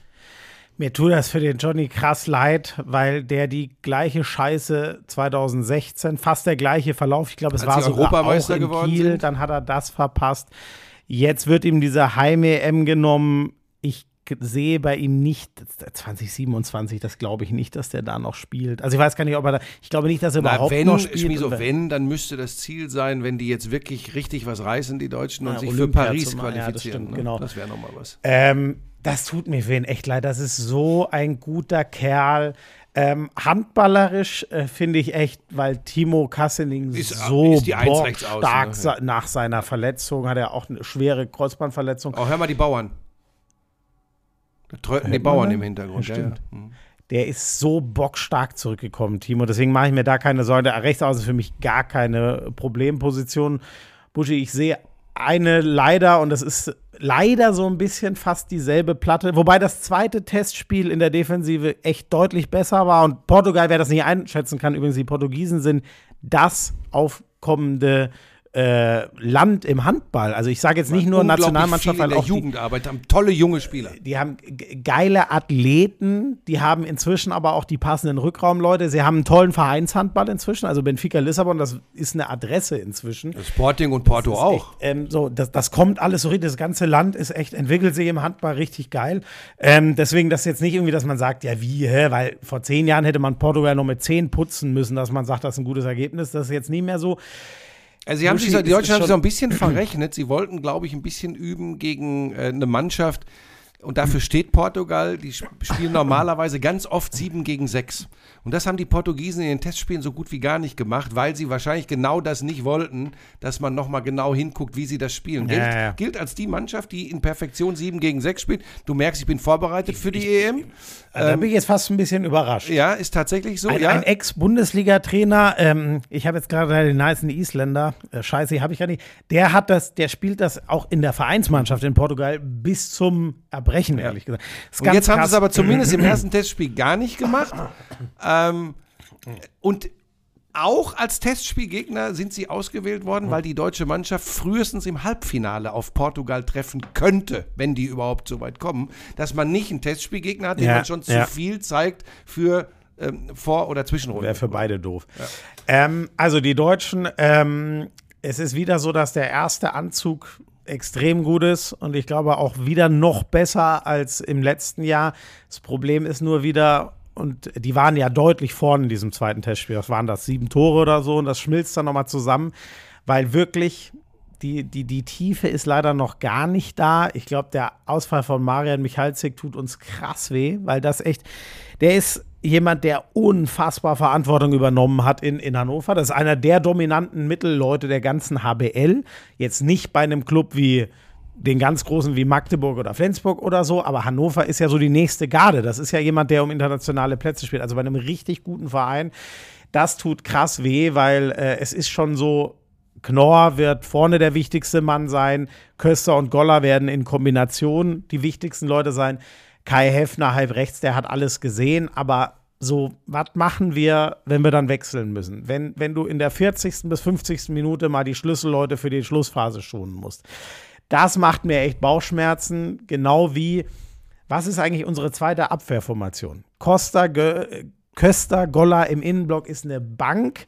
A: Mir tut das für den Johnny krass leid, weil der die gleiche Scheiße 2016, fast der gleiche Verlauf, ich glaube, es
B: Als
A: war sogar auch
B: Europameister
A: in
B: geworden
A: Kiel,
B: sind.
A: dann hat er das verpasst. Jetzt wird ihm diese Heim-EM genommen. Ich sehe bei ihm nicht, 2027, das glaube ich nicht, dass der da noch spielt. Also ich weiß gar nicht, ob er da, ich glaube nicht, dass er
B: Na,
A: überhaupt
B: wenn,
A: noch spielt.
B: Schmieso,
A: Und-
B: wenn, dann müsste das Ziel sein, wenn die jetzt wirklich richtig was reißen, die Deutschen, und
A: Ja,
B: sich
A: Olympia
B: für Paris
A: zum- ja, das
B: qualifizieren.
A: stimmt,
B: ne?
A: genau.
B: Das wäre nochmal was.
A: Ähm, das tut mir für ihn echt leid. Das ist so ein guter Kerl. Ähm, handballerisch äh, finde ich echt, weil Timo Kasseling
B: Ist-
A: so
B: ist
A: stark
B: ne?
A: sa- nach seiner Verletzung hat er auch eine schwere Kreuzbandverletzung.
B: Oh, hör mal die Bauern. Da tröten die Bauern im Hintergrund.
A: Ja,
B: Ja. Mhm.
A: Der ist so bockstark zurückgekommen, Timo. Deswegen mache ich mir da keine Sorgen. Der rechts außen ist für mich gar keine Problemposition. Buschi, ich sehe eine leider, und das ist leider so ein bisschen fast dieselbe Platte, wobei das zweite Testspiel in der Defensive echt deutlich besser war. Und Portugal, wer das nicht einschätzen kann, übrigens, die Portugiesen sind das aufkommende äh, Land im Handball. Also ich sage jetzt nicht nur Nationalmannschaft, weil
B: der
A: auch die,
B: Jugendarbeit haben tolle junge Spieler.
A: die haben geile Athleten, die haben inzwischen aber auch die passenden Rückraumleute. Sie haben einen tollen Vereinshandball inzwischen, also Benfica Lissabon, das ist eine Adresse inzwischen.
B: Sporting und Porto auch.
A: Echt, ähm, so, das, das kommt alles so richtig. Das ganze Land ist echt, entwickelt sich im Handball richtig geil. Ähm, deswegen, das jetzt nicht irgendwie, dass man sagt, ja, wie, hä? Weil vor zehn Jahren hätte man Portugal noch mit zehn putzen müssen, dass man sagt, das ist ein gutes Ergebnis. Das ist jetzt nie mehr so.
B: Also sie haben sich, die Deutschen haben sich so ein bisschen verrechnet. Sie wollten, glaube ich, ein bisschen üben gegen äh, eine Mannschaft. Und dafür steht Portugal. Die sp- spielen normalerweise ganz oft 7 gegen 6. Und das haben die Portugiesen in den Testspielen so gut wie gar nicht gemacht, weil sie wahrscheinlich genau das nicht wollten, dass man nochmal genau hinguckt, wie sie das spielen. Gilt,
A: ja, ja.
B: gilt als die Mannschaft, die in Perfektion 7 gegen 6 spielt. Du merkst, ich bin vorbereitet für die EM.
A: Also, da bin ich jetzt fast ein bisschen überrascht.
B: Ja, ist tatsächlich so.
A: Ein,
B: ja.
A: ein Ex-Bundesliga-Trainer, ähm, ich habe jetzt gerade den nicen Isländer, äh, scheiße, habe ich gar nicht, der hat das, der spielt das auch in der Vereinsmannschaft in Portugal bis zum erbrechen, ehrlich gesagt.
B: Und jetzt haben sie es aber zumindest im ersten Testspiel gar nicht gemacht. Ähm, und auch als Testspielgegner sind sie ausgewählt worden, weil die deutsche Mannschaft frühestens im Halbfinale auf Portugal treffen könnte, wenn die überhaupt so weit kommen, dass man nicht einen Testspielgegner hat, dem
A: Ja,
B: man schon zu
A: ja.
B: viel zeigt für ähm, Vor- oder Zwischenrunden.
A: Wäre für beide doof. Ähm, also die Deutschen, ähm, es ist wieder so, dass der erste Anzug extrem gut ist und ich glaube auch wieder noch besser als im letzten Jahr. Das Problem ist nur wieder, und die waren ja deutlich vorne in diesem zweiten Testspiel. Was waren das? Sieben Tore oder so und das schmilzt dann nochmal zusammen, weil wirklich die, die, die Tiefe ist leider noch gar nicht da. Ich glaube, der Ausfall von Marian Michalzik tut uns krass weh, weil das echt, der ist jemand, der unfassbar Verantwortung übernommen hat in, in Hannover. Das ist einer der dominanten Mittelleute der ganzen HBL. Jetzt nicht bei einem Club wie den ganz großen wie Magdeburg oder Flensburg oder so, aber Hannover ist ja so die nächste Garde. Das ist ja jemand, der um internationale Plätze spielt. Also bei einem richtig guten Verein. Das tut krass weh, weil äh, es ist schon so, Knorr wird vorne der wichtigste Mann sein. Köster und Goller werden in Kombination die wichtigsten Leute sein. Kai Heffner halb rechts, der hat alles gesehen, aber so, was machen wir, wenn wir dann wechseln müssen? Wenn, wenn du in der 40. bis 50. Minute mal die Schlüsselleute für die Schlussphase schonen musst. Das macht mir echt Bauchschmerzen, genau wie, was ist eigentlich unsere zweite Abwehrformation? Costa, Gö Köster, Goller im Innenblock ist eine Bank.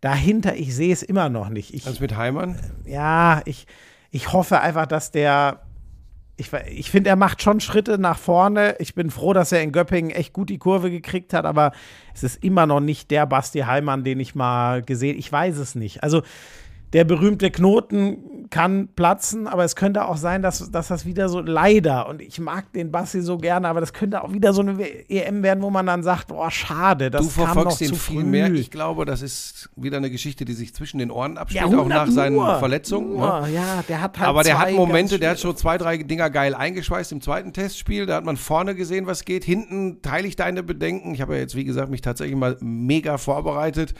A: Dahinter, ich sehe es immer noch nicht. Ich,
B: Das mit Heimann?
A: ja, ich, ich hoffe einfach, dass der. Ich, ich finde, er macht schon Schritte nach vorne. Ich bin froh, dass er in Göppingen echt gut die Kurve gekriegt hat, aber es ist immer noch nicht der Basti Heimann, den ich mal gesehen Ich weiß es nicht. Also, der berühmte Knoten kann platzen, aber es könnte auch sein, dass, dass das wieder so leider, und ich mag den Basti so gerne, aber das könnte auch wieder so eine EM werden, wo man dann sagt, oh, schade, das
B: Du
A: kam noch
B: verfolgst ihn
A: zu
B: viel
A: früh.
B: mehr. Ich glaube, das ist wieder eine Geschichte, die sich zwischen den Ohren abspielt,
A: ja,
B: auch
A: 100
B: nach seinen
A: nur.
B: Verletzungen. Ne?
A: Ja, der hat halt
B: Aber der hat Momente, der hat schon zwei, drei Dinger geil eingeschweißt im zweiten Testspiel. Da hat man vorne gesehen, was geht. Hinten teile ich deine Bedenken. Ich habe ja jetzt, wie gesagt, mich tatsächlich mal mega vorbereitet.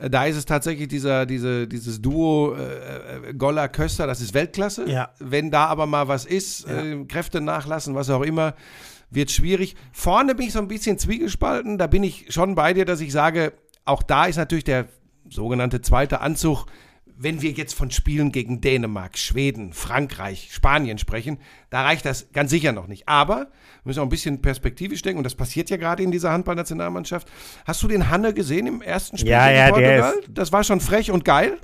B: Äh, Da ist es tatsächlich dieser, diese, dieses Duo äh, äh, Goller-Köster, das ist Weltklasse.
A: Ja.
B: Wenn da aber mal was ist, äh, Kräfte nachlassen, was auch immer, wird schwierig. Vorne bin ich so ein bisschen zwiegespalten. Da bin ich schon bei dir, dass ich sage, auch da ist natürlich der sogenannte zweite Anzug. Wenn wir jetzt von Spielen gegen Dänemark, Schweden, Frankreich, Spanien sprechen, da reicht das ganz sicher noch nicht. Aber wir müssen auch ein bisschen perspektivisch denken und das passiert ja gerade in dieser Handballnationalmannschaft. Hast du den Hanne gesehen im ersten Spiel
A: Ja,
B: gegen
A: ja, der
B: Portugal? Das war schon frech und geil.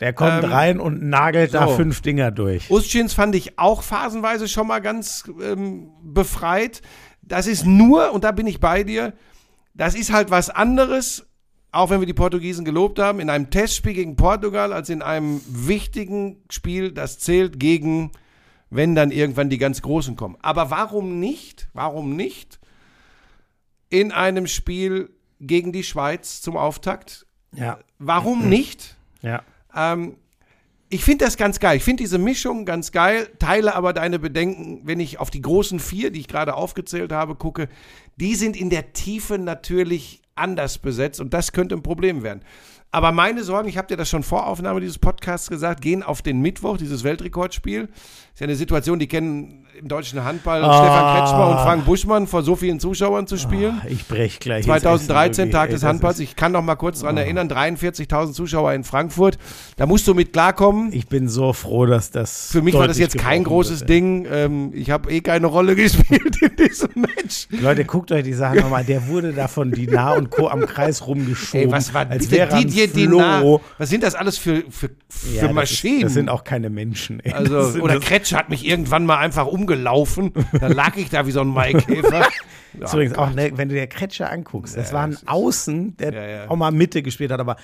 A: Der kommt
B: Ähm,
A: rein und nagelt da
B: so.
A: fünf Dinger durch.
B: Ustschins fand ich auch phasenweise schon mal ganz ähm, befreit. Das ist nur, und da bin ich bei dir, das ist halt was anderes, auch wenn wir die Portugiesen gelobt haben, in einem Testspiel gegen Portugal, als in einem wichtigen Spiel, das zählt gegen, wenn dann irgendwann die ganz Großen kommen. Aber warum nicht, warum nicht in einem Spiel gegen die Schweiz zum Auftakt?
A: Ja,
B: Warum nicht?
A: ja.
B: Ähm, ich finde das ganz geil. Ich finde diese Mischung ganz geil, teile aber deine Bedenken, wenn ich auf die großen vier, die ich gerade aufgezählt habe, gucke. Die sind in der Tiefe natürlich anders besetzt und das könnte ein Problem werden. Aber meine Sorgen, ich habe dir das schon vor Aufnahme dieses Podcasts gesagt, gehen auf den Mittwoch, dieses Weltrekordspiel. Ist ja eine Situation, die kennen im deutschen Handball
A: Ah.
B: Stefan Kretschmer und Frank Buschmann vor so vielen Zuschauern zu spielen.
A: Ich brech gleich. ins
B: 2013,
A: Essen,
B: Tag des
A: Ey,
B: Handballs. Ich kann noch mal kurz dran erinnern, 43.000 Zuschauer in Frankfurt. Da musst du mit klarkommen.
A: Ich bin so froh, dass das.
B: Für mich war das jetzt kein großes
A: wird.
B: Ding. Ähm, ich habe eh keine Rolle gespielt in diesem Match.
A: Leute, guckt euch die Sache nochmal. Der wurde da von Dinar und Co. am Kreis rumgeschoben.
B: Ey, was war
A: als wäre er
B: Didier. Dinar? Was sind das alles für, für, für
A: Ja, das
B: Maschinen?
A: Ist, das sind auch keine Menschen. Ey.
B: Also, oder
A: das,
B: Kretscher hat mich irgendwann mal einfach umgelaufen. Da lag ich da wie so ein Maikäfer.
A: ist übrigens auch, ne, wenn du dir Kretscher anguckst, das war ein Außen, der
B: Ja, ja.
A: auch mal Mitte gespielt hat, aber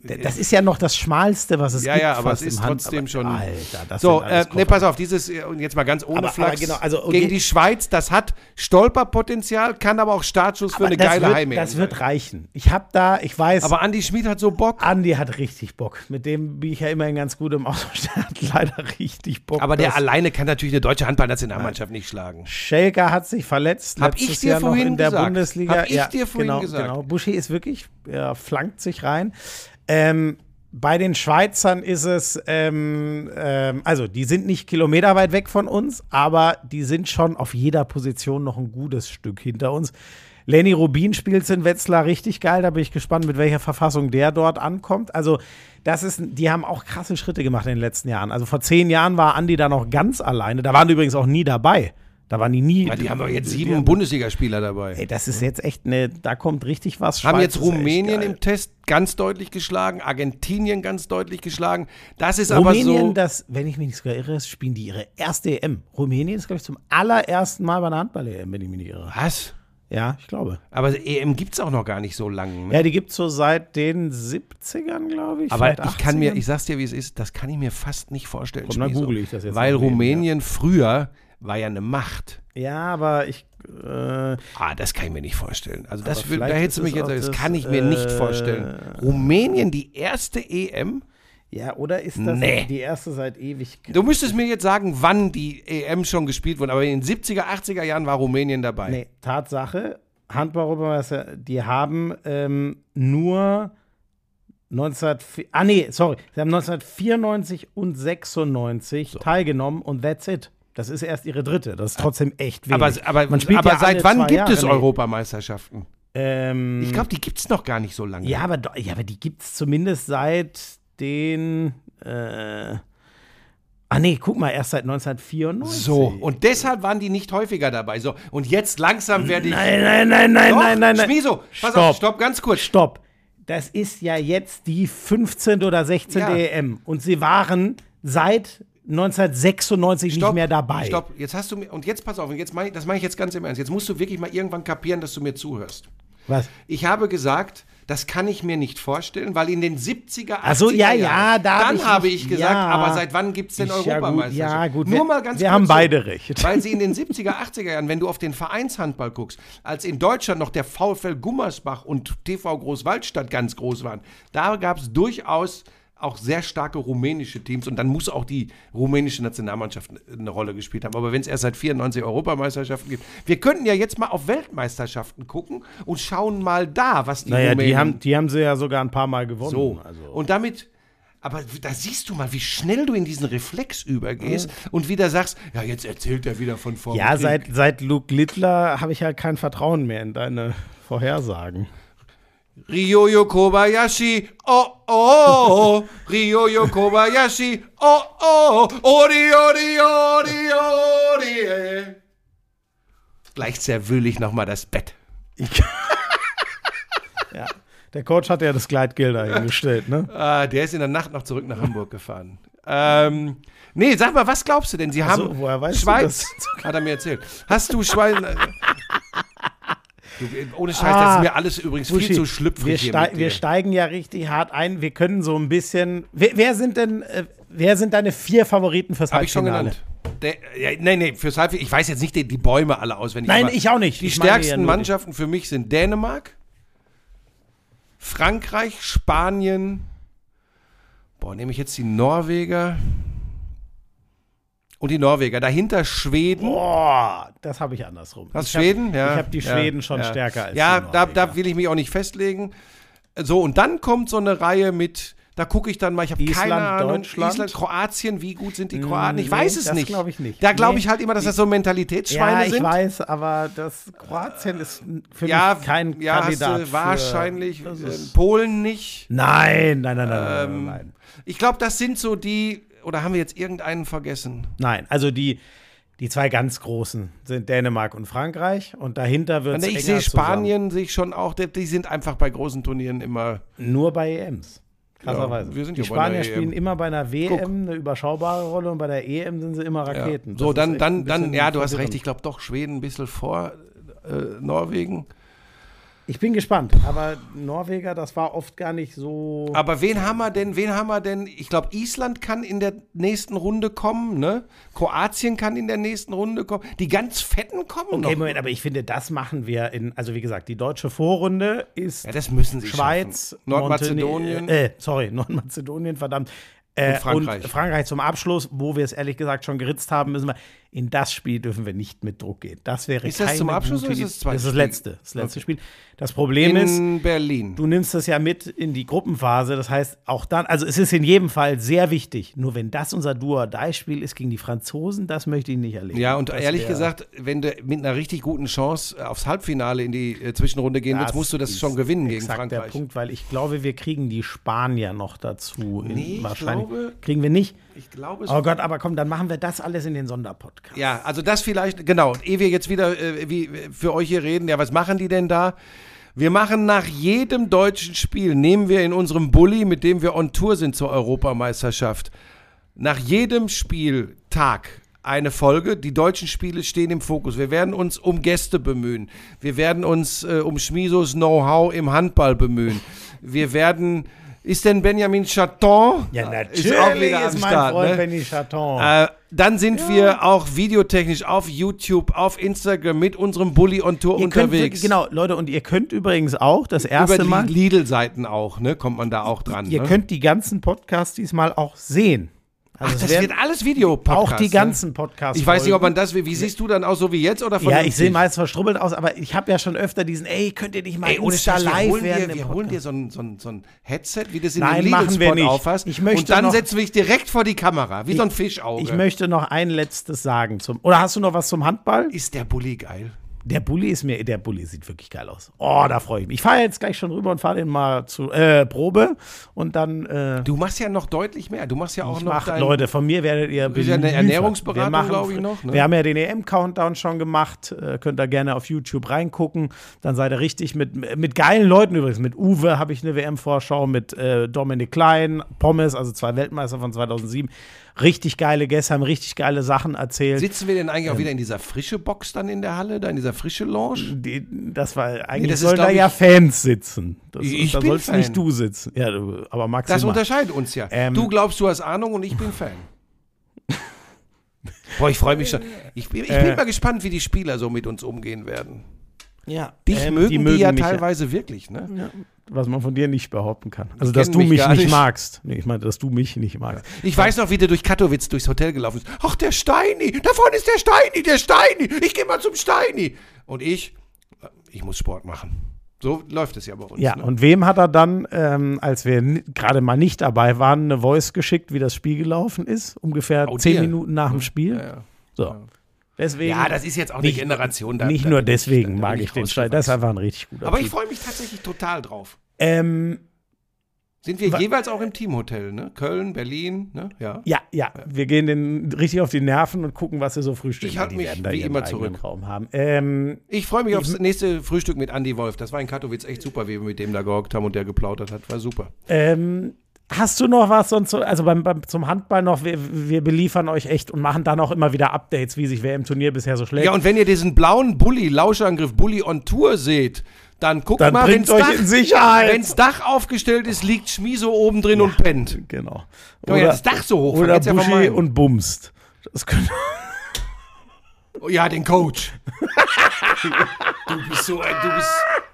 A: das ist ja noch das Schmalste, was es
B: Ja,
A: gibt.
B: ja, aber
A: fast
B: es ist
A: Hand-
B: trotzdem
A: aber,
B: schon.
A: Alter, das
B: so, äh, nee, pass auf, dieses, äh, und jetzt mal ganz ohne
A: Aber-
B: Flachs.
A: aber genau, also, okay.
B: Gegen die Schweiz, das hat Stolperpotenzial, kann aber auch Startschuss für
A: Aber
B: eine
A: das
B: geile
A: wird,
B: Heim
A: Das wird reichen. Ich habe da, ich weiß,
B: Aber Andy Schmid hat so Bock.
A: Andi hat richtig Bock. Mit dem bin ich ja immerhin ganz gut im Austausch. Der hat leider richtig Bock.
B: Aber der alleine kann natürlich eine deutsche Handballnationalmannschaft nicht schlagen.
A: Schelker hat sich verletzt.
B: Hab ich dir
A: Jahr
B: vorhin
A: in der
B: gesagt.
A: Bundesliga.
B: Hab ich dir vorhin
A: genau,
B: gesagt.
A: Genau. Buschi ist wirklich, er flankt sich rein. Ähm, bei den Schweizern ist es, ähm, ähm, also die sind nicht kilometerweit weg von uns, aber die sind schon auf jeder Position noch ein gutes Stück hinter uns. Lenny Rubin spielt in Wetzlar richtig geil, da bin ich gespannt, mit welcher Verfassung der dort ankommt. Also, das ist, die haben auch krasse Schritte gemacht in den letzten Jahren. Also vor zehn Jahren war Andi da noch ganz alleine, da waren die übrigens auch nie dabei. Da waren die nie.
B: Ja, die haben doch jetzt
A: die-
B: sieben Bundesligaspieler dabei.
A: Ey, das ist jetzt echt eine, da kommt richtig was.
B: haben
A: Schweiz
B: jetzt
A: ist echt
B: Rumänien im Test ganz deutlich geschlagen, Argentinien ganz deutlich geschlagen. Das ist
A: Rumänien,
B: aber so.
A: das, wenn ich mich nicht sogar irre, spielen die ihre erste EM. Rumänien ist, glaube ich, zum allerersten Mal bei einer Handball-EM, wenn ich mich nicht irre.
B: Was?
A: Ja, ich glaube.
B: Aber EM gibt es auch noch gar nicht so lange. Ne?
A: Ja, die gibt es so seit den 70ern, glaube ich.
B: Aber ich kann mir,
A: 80ern.
B: ich sag's dir, wie es ist, das kann ich mir fast nicht vorstellen.
A: Komm, dann google ich das jetzt
B: Weil Rumänien früher war ja eine Macht.
A: Ja, aber ich. Äh,
B: Ah, das kann ich mir nicht vorstellen. Also das da hättest du mich jetzt, das
A: das,
B: kann ich mir nicht
A: äh,
B: vorstellen. Rumänien die erste EM?
A: ja, oder ist das
B: Nee.
A: die erste seit ewig?
B: Du müsstest mir jetzt sagen, wann die EM schon gespielt wurde, aber in den 70er, 80er Jahren war Rumänien dabei.
A: Nee, Tatsache. Handball-Europameister, die haben ähm, nur 19, ah nee, sorry, sie haben 1994 und 96 teilgenommen und that's it. Das ist erst ihre dritte. Das ist trotzdem echt wenig.
B: aber aber, aber
A: ja
B: seit wann gibt
A: Jahre,
B: es. Europameisterschaften?
A: Ähm,
B: Ich glaube, die gibt es noch gar nicht so lange.
A: ja, aber, ja, aber die gibt es zumindest seit den. Äh, ah nee, guck mal, erst seit 1994.
B: So, und deshalb waren die nicht häufiger dabei. So, und jetzt langsam werde ich.
A: Nein, nein, nein, nein,
B: Doch,
A: nein, nein, nein.
B: Schmieso, pass
A: Stopp.
B: auf, stopp, ganz kurz.
A: Stopp. Das ist ja jetzt die 15. oder 16.
B: Ja.
A: EM. Und sie waren seit 1996 nicht mehr dabei.
B: Stopp, jetzt hast du mir, und jetzt pass auf, und jetzt mein, das meine ich jetzt ganz im Ernst. Jetzt musst du wirklich mal irgendwann kapieren, dass du mir zuhörst.
A: Was?
B: Ich habe gesagt, das kann ich mir nicht vorstellen, weil in den 70er, 80er
A: Ach so, ja, ja, da hab
B: dann
A: ich
B: habe ich gesagt,
A: ja.
B: aber seit wann gibt es denn
A: Ich- ja, gut,
B: Europameisterschaft?
A: ja, gut,
B: Nur
A: wir-
B: mal ganz
A: wir
B: kurz
A: haben beide recht.
B: Weil sie in den 70er, 80er Jahren, wenn du auf den Vereinshandball guckst, als in Deutschland noch der VfL Gummersbach und TV Großwaldstadt ganz groß waren, da gab es durchaus auch sehr starke rumänische Teams und dann muss auch die rumänische Nationalmannschaft eine Rolle gespielt haben. Aber wenn es erst seit 94 Europameisterschaften gibt, wir könnten ja jetzt mal auf Weltmeisterschaften gucken und schauen mal da, was die
A: Naja, die
B: Rumänen
A: haben, die haben sie ja sogar ein paar Mal gewonnen.
B: so.
A: Also.
B: Und damit, aber da siehst du mal, wie schnell du in diesen Reflex übergehst und wieder sagst, ja, jetzt erzählt er wieder von vor dem
A: ja, seit, seit Luke Littler habe ich halt kein Vertrauen mehr in deine Vorhersagen.
B: Ryoyo Kobayashi, oh, oh, Ryoyo Kobayashi, oh, oh, ori, ori, ori, ori. eh. Gleich zerwühle ich nochmal das Bett.
A: Ja. Der Coach hat ja das Gleitgel dahingestellt, ne?
B: Ah, der ist in der Nacht noch zurück nach Hamburg gefahren. Ähm, nee, sag mal, was glaubst du denn? Sie haben
A: so, woher weißt du
B: Schweiz,
A: das?
B: hat er mir erzählt. Hast du Schwein... Du, ohne Scheiß, das
A: Ah,
B: ist mir alles übrigens viel
A: Buschi,
B: zu schlüpfrig
A: wir,
B: hier
A: stei
B: mit dir.
A: wir steigen ja richtig hart ein. Wir können so ein bisschen. Wer, wer sind denn, äh, wer sind deine vier Favoriten fürs
B: Habe ich schon
A: Halbfinale?
B: genannt. Der, ja, nee, nee, fürs Halbfinale, ich weiß jetzt nicht die, die Bäume alle auswendig.
A: Nein, ich auch nicht.
B: Die
A: Ich ja
B: stärksten
A: die-
B: Mannschaften für mich sind Dänemark, Frankreich, Spanien, boah, nehme ich jetzt die Norweger und die Norweger. Dahinter Schweden.
A: Boah, das habe ich andersrum.
B: Hast
A: ich hab-
B: Schweden? ja.
A: Ich habe die
B: ja,
A: Schweden schon
B: ja.
A: stärker als
B: Ja, da, da will ich mich auch nicht festlegen. So, und dann kommt so eine Reihe mit, da gucke ich dann mal, ich habe keine
A: Island,
B: Ahnung.
A: Deutschland?
B: Island, Kroatien, wie gut sind die
A: Mm,
B: Kroaten? Ich
A: nee,
B: weiß es
A: das
B: nicht.
A: glaub ich nicht.
B: Da glaube
A: Nee.
B: ich halt immer, dass das so Mentalitätsschweine
A: Ja, ich
B: sind.
A: weiß, aber das Kroatien ist für
B: ja,
A: mich kein
B: ja,
A: Kandidat.
B: hast du wahrscheinlich
A: das
B: äh, Polen nicht.
A: Nein, nein, nein, nein, nein,
B: Ähm,
A: nein, nein.
B: Ich glaube, das sind so die, oder haben wir jetzt irgendeinen vergessen?
A: Nein, also die, die zwei ganz großen sind Dänemark und Frankreich und dahinter wird es
B: Ich sehe Spanien, sehe ich schon auch, die, sind einfach bei großen Turnieren immer.
A: Nur bei EMs. Krasserweise.
B: Ja, wir sind
A: die
B: ja
A: Spanier
B: EM.
A: spielen immer bei einer WM
B: Guck.
A: eine überschaubare Rolle und bei der EM sind sie immer
B: Ja.
A: Raketen.
B: So,
A: Das
B: dann, dann, dann, ja, du hast recht, ich glaube doch Schweden ein bisschen vor äh, Norwegen.
A: Ich bin gespannt, aber Norweger, das war oft gar nicht so.
B: Aber wen haben wir denn, wen haben wir denn? Ich glaube, Island kann in der nächsten Runde kommen, ne? Kroatien kann in der nächsten Runde kommen. Die ganz Fetten kommen
A: Okay,
B: noch.
A: Moment, aber ich finde, das machen wir in, also wie gesagt, die deutsche Vorrunde ist
B: Ja, das müssen sie
A: Schweiz,
B: schaffen. Nordmazedonien.
A: Äh, sorry, Nordmazedonien, verdammt. Äh,
B: Und Frankreich.
A: Und Frankreich zum Abschluss, wo wir es ehrlich gesagt schon geritzt haben, müssen wir. In das Spiel dürfen wir nicht mit Druck gehen. Das wäre
B: Ist das zum Abschluss oder ist das zweite
A: Das ist das letzte, das letzte Spiel. Das Problem ist,
B: In Berlin.
A: du nimmst das ja mit in die Gruppenphase. Das heißt, auch dann, also es ist in jedem Fall sehr wichtig. Nur wenn das unser Duo-Die-Spiel ist gegen die Franzosen, das möchte ich nicht erleben.
B: Ja, und
A: Das
B: ehrlich gesagt, wenn du mit einer richtig guten Chance aufs Halbfinale in die äh, Zwischenrunde gehen willst, musst du das
A: ist
B: schon gewinnen gegen Frankreich.
A: der Punkt, weil ich glaube, wir kriegen die Spanier noch dazu. In,
B: Nee, ich
A: wahrscheinlich.
B: glaube-
A: kriegen wir nicht.
B: Ich glaube, es
A: Oh Gott, aber komm, dann machen wir das alles in den Sonderpodcast.
B: Ja, also das vielleicht, genau. Ehe wir jetzt wieder äh, wie, für euch hier reden, ja, was machen die denn da? Wir machen nach jedem deutschen Spiel, nehmen wir in unserem Bulli, mit dem wir on Tour sind zur Europameisterschaft, nach jedem Spieltag eine Folge. Die deutschen Spiele stehen im Fokus. Wir werden uns um Gäste bemühen. Wir werden uns äh, um Schmisos Know-how im Handball bemühen. Wir werden. Ist denn Benjamin Chaton?
A: Ja, natürlich
B: Ist auch wieder am
A: mein
B: Start,
A: Freund
B: ne?
A: Benny Chaton.
B: Äh, dann sind wir auch videotechnisch auf YouTube, auf Instagram mit unserem Bully on Tour
A: ihr könnt
B: unterwegs.
A: wirklich, genau, Leute, und ihr könnt übrigens auch das erste
B: Über
A: Mal,
B: die Lidl-Seiten auch, ne? Kommt man da auch dran.
A: ihr
B: ne?
A: könnt die ganzen Podcasts diesmal auch sehen. Also
B: Ach, das
A: werden
B: wird alles Videopodcast.
A: auch die ganzen Podcasts.
B: Ich weiß nicht, ob man das, wie siehst du dann aus, so wie jetzt oder von
A: Ja, ich sehe meist verstrubbelt aus, aber ich habe ja schon öfter diesen, ey, könnt ihr nicht mal
B: Ey, ohne
A: Insta
B: Scheiß, wir
A: live
B: holen
A: werden
B: dir, wir holen dir so ein, so, ein, so ein Headset, wie das in
A: Nein,
B: dem
A: machen wir nicht.
B: aufhast.
A: Ich möchte
B: und dann
A: noch-
B: setzen wir dich direkt vor die Kamera, wie so ein Fischauge.
A: Ich möchte noch ein letztes sagen zum. Oder hast du noch was zum Handball?
B: Ist der Bulli geil?
A: Der Bulli ist mir, der Bulli sieht wirklich geil aus. Oh, da freue ich mich. Ich fahre jetzt gleich schon rüber und fahre den mal zu äh, Probe und dann. Äh,
B: Du machst ja noch deutlich mehr. Du machst ja auch noch
A: mach,
B: dein,
A: Leute, von mir werdet ihr.
B: bist ja eine. Ernährungsberatung,
A: Wir machen-
B: glaub ich, noch, ne?
A: Wir haben ja den EM-Countdown schon gemacht. Äh, könnt ihr gerne auf YouTube reingucken. Dann seid ihr richtig mit, mit geilen Leuten übrigens. Mit Uwe habe ich eine WM-Vorschau, mit äh, Dominik Klein, Pommes, also zwei Weltmeister von 2007. Richtig geile Gäste, haben richtig geile Sachen erzählt.
B: Sitzen wir denn eigentlich auch wieder in dieser frische Box dann in der Halle, da in dieser frische Lounge?
A: Die, das war eigentlich
B: das ist,
A: sollen da
B: glaub
A: ja
B: ich-
A: Fans sitzen. Das,
B: Ich
A: da
B: bin
A: sollst
B: Fan.
A: nicht du sitzen. Ja, du, aber
B: Das
A: maximal.
B: unterscheidet uns ja.
A: Ähm,
B: du glaubst, du hast Ahnung und ich bin Fan. Boah, ich freue mich schon. Ich bin, ich bin
A: Äh.
B: mal gespannt, wie die Spieler so mit uns umgehen werden.
A: ja,
B: Dich
A: ähm,
B: mögen die, ja
A: mich
B: teilweise wirklich, ne?
A: Ja, was man von dir nicht behaupten kann. Also, dass du
B: mich
A: mich nicht
B: nicht.
A: magst. Nee, ich meine, dass du mich nicht magst.
B: Ich weiß noch, wie der durch Katowice durchs Hotel gelaufen ist. Ach, der Steini, da vorne ist der Steini, der Steini. Ich gehe mal zum Steini. Und ich, ich muss Sport machen. So läuft es ja bei uns.
A: Ja,
B: ne?
A: und wem hat er dann, ähm, als wir gerade mal nicht dabei waren, eine Voice geschickt, wie das Spiel gelaufen ist? Ungefähr
B: Oh,
A: zehn. Minuten nach dem Spiel.
B: Ja, ja.
A: So. Deswegen,
B: ja, das ist jetzt auch
A: nicht-
B: eine Generation. Da,
A: nicht nur
B: ich-
A: deswegen
B: da
A: mag ich den Stein. Das ist einfach ein richtig guter
B: Aber ich freue mich tatsächlich total drauf.
A: ähm,
B: Sind wir jeweils auch im Teamhotel, ne? Köln, Berlin, ne? Ja.
A: Ja, ja, wir gehen den richtig auf die Nerven und gucken, was sie so frühstücken.
B: Ich halte mich wie immer zurück.
A: Raum haben. Ähm,
B: Ich freue mich aufs nächste Frühstück mit Andy Wolf. Das war in Katowice echt super, wie wir mit dem da gehockt haben und der geplaudert hat. War super.
A: ähm, hast du noch was sonst? so- Also beim, beim, zum Handball noch, wir, wir beliefern euch echt und machen dann auch immer wieder Updates, wie sich wer im Turnier bisher so schlägt.
B: Ja, und wenn ihr diesen blauen Bulli, Lauschangriff Bulli on Tour seht, dann guckt
A: dann
B: mal, wenn's
A: euch
B: Dach,
A: in Sicherheit.
B: wenn's Dach aufgestellt ist, liegt Schmiso oben drin und pennt.
A: genau.
B: Guck mal, das Dach so hoch,
A: Oder
B: ja
A: Buschi
B: meinem.
A: und bumst. Das könnte,
B: Oh, ja, den Coach. du bist so ein, du bist,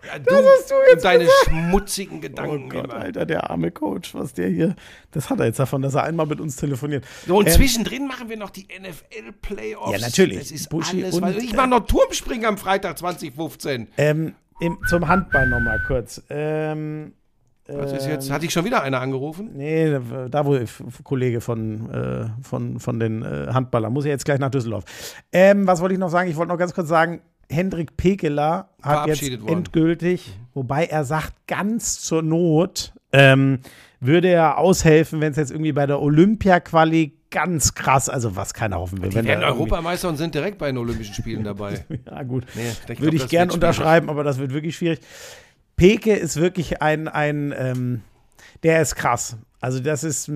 B: ja, du,
A: hast du jetzt
B: und deine
A: gesagt.
B: schmutzigen
A: oh
B: Gedanken.
A: Gott,
B: immer.
A: Alter, der arme Coach, was der hier, das hat er jetzt davon, dass er einmal mit uns telefoniert.
B: So, und
A: Ähm,
B: zwischendrin machen wir noch die NFL-Playoffs.
A: Ja, natürlich.
B: Das ist
A: Buschi
B: alles,
A: und-
B: ich mache noch Turmspringen am Freitag 2015.
A: Ähm, im, zum Handball nochmal kurz. Ähm,
B: Was ist jetzt? Hatte ich schon wieder einer angerufen?
A: Nee, da wo F- Kollege von, äh, von, von den äh, Handballern. Muss ich jetzt gleich nach Düsseldorf. Ähm, was wollte ich noch sagen? Ich wollte noch ganz kurz sagen, Hendrik Pekeler hat jetzt
B: worden.
A: endgültig, wobei er sagt, ganz zur Not ähm, würde er aushelfen, wenn es jetzt irgendwie bei der Olympia-Quali ganz krass, also was keiner hoffen will.
B: Die
A: wenn
B: werden Europameister und sind direkt bei den Olympischen Spielen dabei.
A: Ja, gut.
B: Nee, ich glaub,
A: Würde ich
B: das
A: gern unterschreiben, aber das wird wirklich schwierig. Peke ist wirklich ein, ein ähm, der ist krass. Also, das ist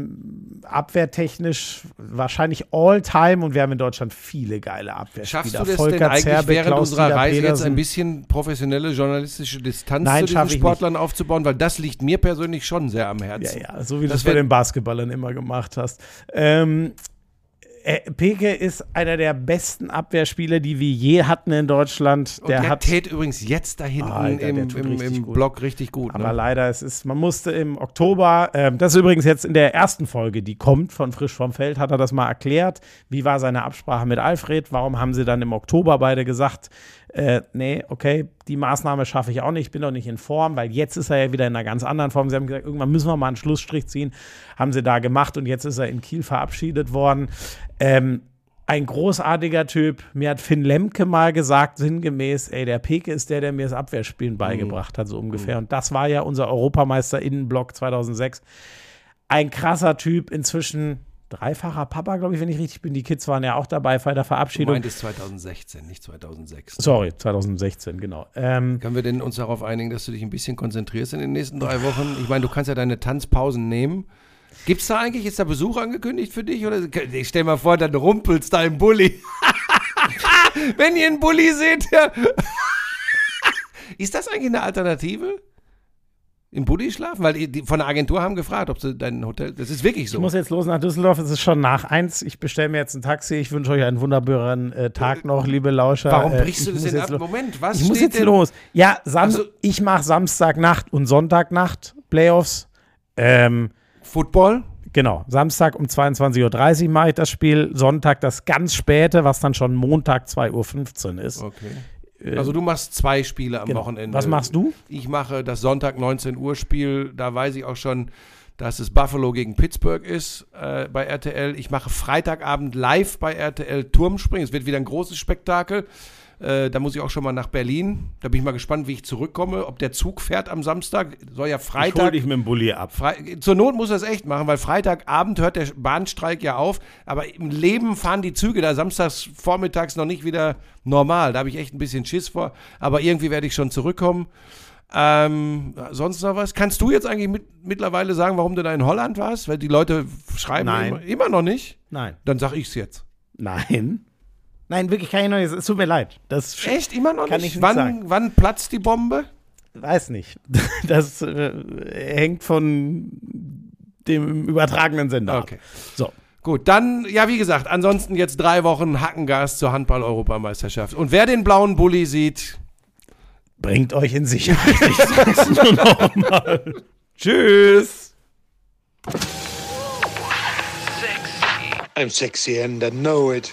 A: abwehrtechnisch wahrscheinlich all-time und wir haben in Deutschland viele geile Abwehrspieler.
B: Schaffst du das denn
A: Volker
B: eigentlich
A: Zerbe,
B: während
A: Klaus
B: unserer Reise jetzt
A: Pedersen.
B: ein bisschen professionelle journalistische Distanz
A: Nein,
B: zu diesen Sportlern aufzubauen? Weil das liegt mir persönlich schon sehr am
A: Ja,
B: Herzen.
A: ja, so wie du
B: Das
A: es bei den Basketballern immer gemacht hast. Ähm, äh, Peke ist einer der besten Abwehrspieler, die wir je hatten in Deutschland.
B: Und
A: Der,
B: der,
A: hat
B: tät übrigens jetzt da hinten
A: Alter, der
B: im, im,
A: richtig
B: im
A: gut.
B: Block richtig gut.
A: Aber
B: Ne?
A: leider, es ist, man musste im Oktober, ähm, das ist übrigens jetzt in der ersten Folge, die kommt von Frisch vom Feld, hat er das mal erklärt. Wie war seine Absprache mit Alfred? Warum haben sie dann im Oktober beide gesagt, äh, nee, okay, die Maßnahme schaffe ich auch nicht, ich bin doch nicht in Form, weil jetzt ist er ja wieder in einer ganz anderen Form. Sie haben gesagt, irgendwann müssen wir mal einen Schlussstrich ziehen. Haben sie da gemacht und jetzt ist er in Kiel verabschiedet worden. Ähm, ein großartiger Typ. Mir hat Finn Lemke mal gesagt, sinngemäß, ey, der Peke ist der, der mir das Abwehrspielen beigebracht hat, so ungefähr. Und das war ja unser Europameister Innenblock 2006. Ein krasser Typ, inzwischen dreifacher Papa, glaube ich, wenn ich richtig bin. Die Kids waren ja auch dabei bei der
B: Du
A: Verabschiedung.
B: meintest 2016, nicht 2006.
A: Sorry, 2016, genau. Ähm,
B: Können wir denn uns darauf einigen, dass du dich ein bisschen konzentrierst in den nächsten drei Wochen? Ich meine, du kannst ja deine Tanzpausen nehmen. Gibt es da eigentlich, ist da Besuch angekündigt für dich? Oder ich stell mal vor, dann rumpelst da im Bulli. Wenn ihr einen Bulli seht, ja. Ist das eigentlich eine Alternative? Im Bulli schlafen? Weil die von der Agentur haben gefragt, ob sie dein Hotel. Das ist wirklich
A: ich
B: so.
A: muss jetzt los nach Düsseldorf. Es ist schon nach eins. Ich bestelle mir jetzt ein Taxi. Ich wünsche euch einen wunderbaren äh, Tag noch, liebe Lauscher.
B: Warum
A: Äh,
B: brichst du
A: ich
B: das denn
A: jetzt
B: ab? Moment, was
A: Ich muss jetzt
B: denn?
A: los. Ja, Sam
B: Also-
A: ich mache Samstagnacht und Sonntagnacht Playoffs. Ähm,
B: Football?
A: genau, Samstag um 22.30 Uhr mache ich das Spiel. Sonntag das ganz späte, was dann schon Montag 2.15 Uhr ist.
B: Okay. Also du machst zwei Spiele am
A: Genau.
B: Wochenende.
A: Was machst du?
B: Ich mache das Sonntag 19 Uhr Spiel. Da weiß ich auch schon, dass es Buffalo gegen Pittsburgh ist äh, bei RTL. Ich mache Freitagabend live bei RTL Turmspringen. Es wird wieder ein großes Spektakel. Äh, da muss ich auch schon mal nach Berlin. Da bin ich mal gespannt, wie ich zurückkomme. Ob der Zug fährt am Samstag. Soll ja
A: Ich
B: Freitag.
A: dich mit dem Bulli ab.
B: Frei zur Not muss er es echt machen, weil Freitagabend hört der Bahnstreik ja auf. Aber im Leben fahren die Züge da samstags vormittags noch nicht wieder normal. Da habe ich echt ein bisschen Schiss vor. Aber irgendwie werde ich schon zurückkommen. Ähm, sonst noch was? Kannst du jetzt eigentlich mit, mittlerweile sagen, warum du da in Holland warst? Weil die Leute schreiben
A: Nein.
B: Immer, immer noch nicht.
A: Nein.
B: Dann sag ich's jetzt.
A: Nein. Nein, wirklich kann ich noch nicht. Es tut mir leid. Das
B: Echt? Immer noch
A: Kann
B: nicht?
A: ich nicht
B: wann,
A: sagen.
B: wann platzt die Bombe?
A: weiß nicht. Das äh, hängt von dem übertragenen Sender ab.
B: Okay.
A: So.
B: Gut, dann, ja, wie gesagt, ansonsten jetzt drei Wochen Hackengas zur Handball-Europameisterschaft. Und wer den blauen Bulli sieht,
A: Bringt euch in Sicherheit. Ich sag's nur noch mal. Tschüss.
F: I'm sexy and I know it.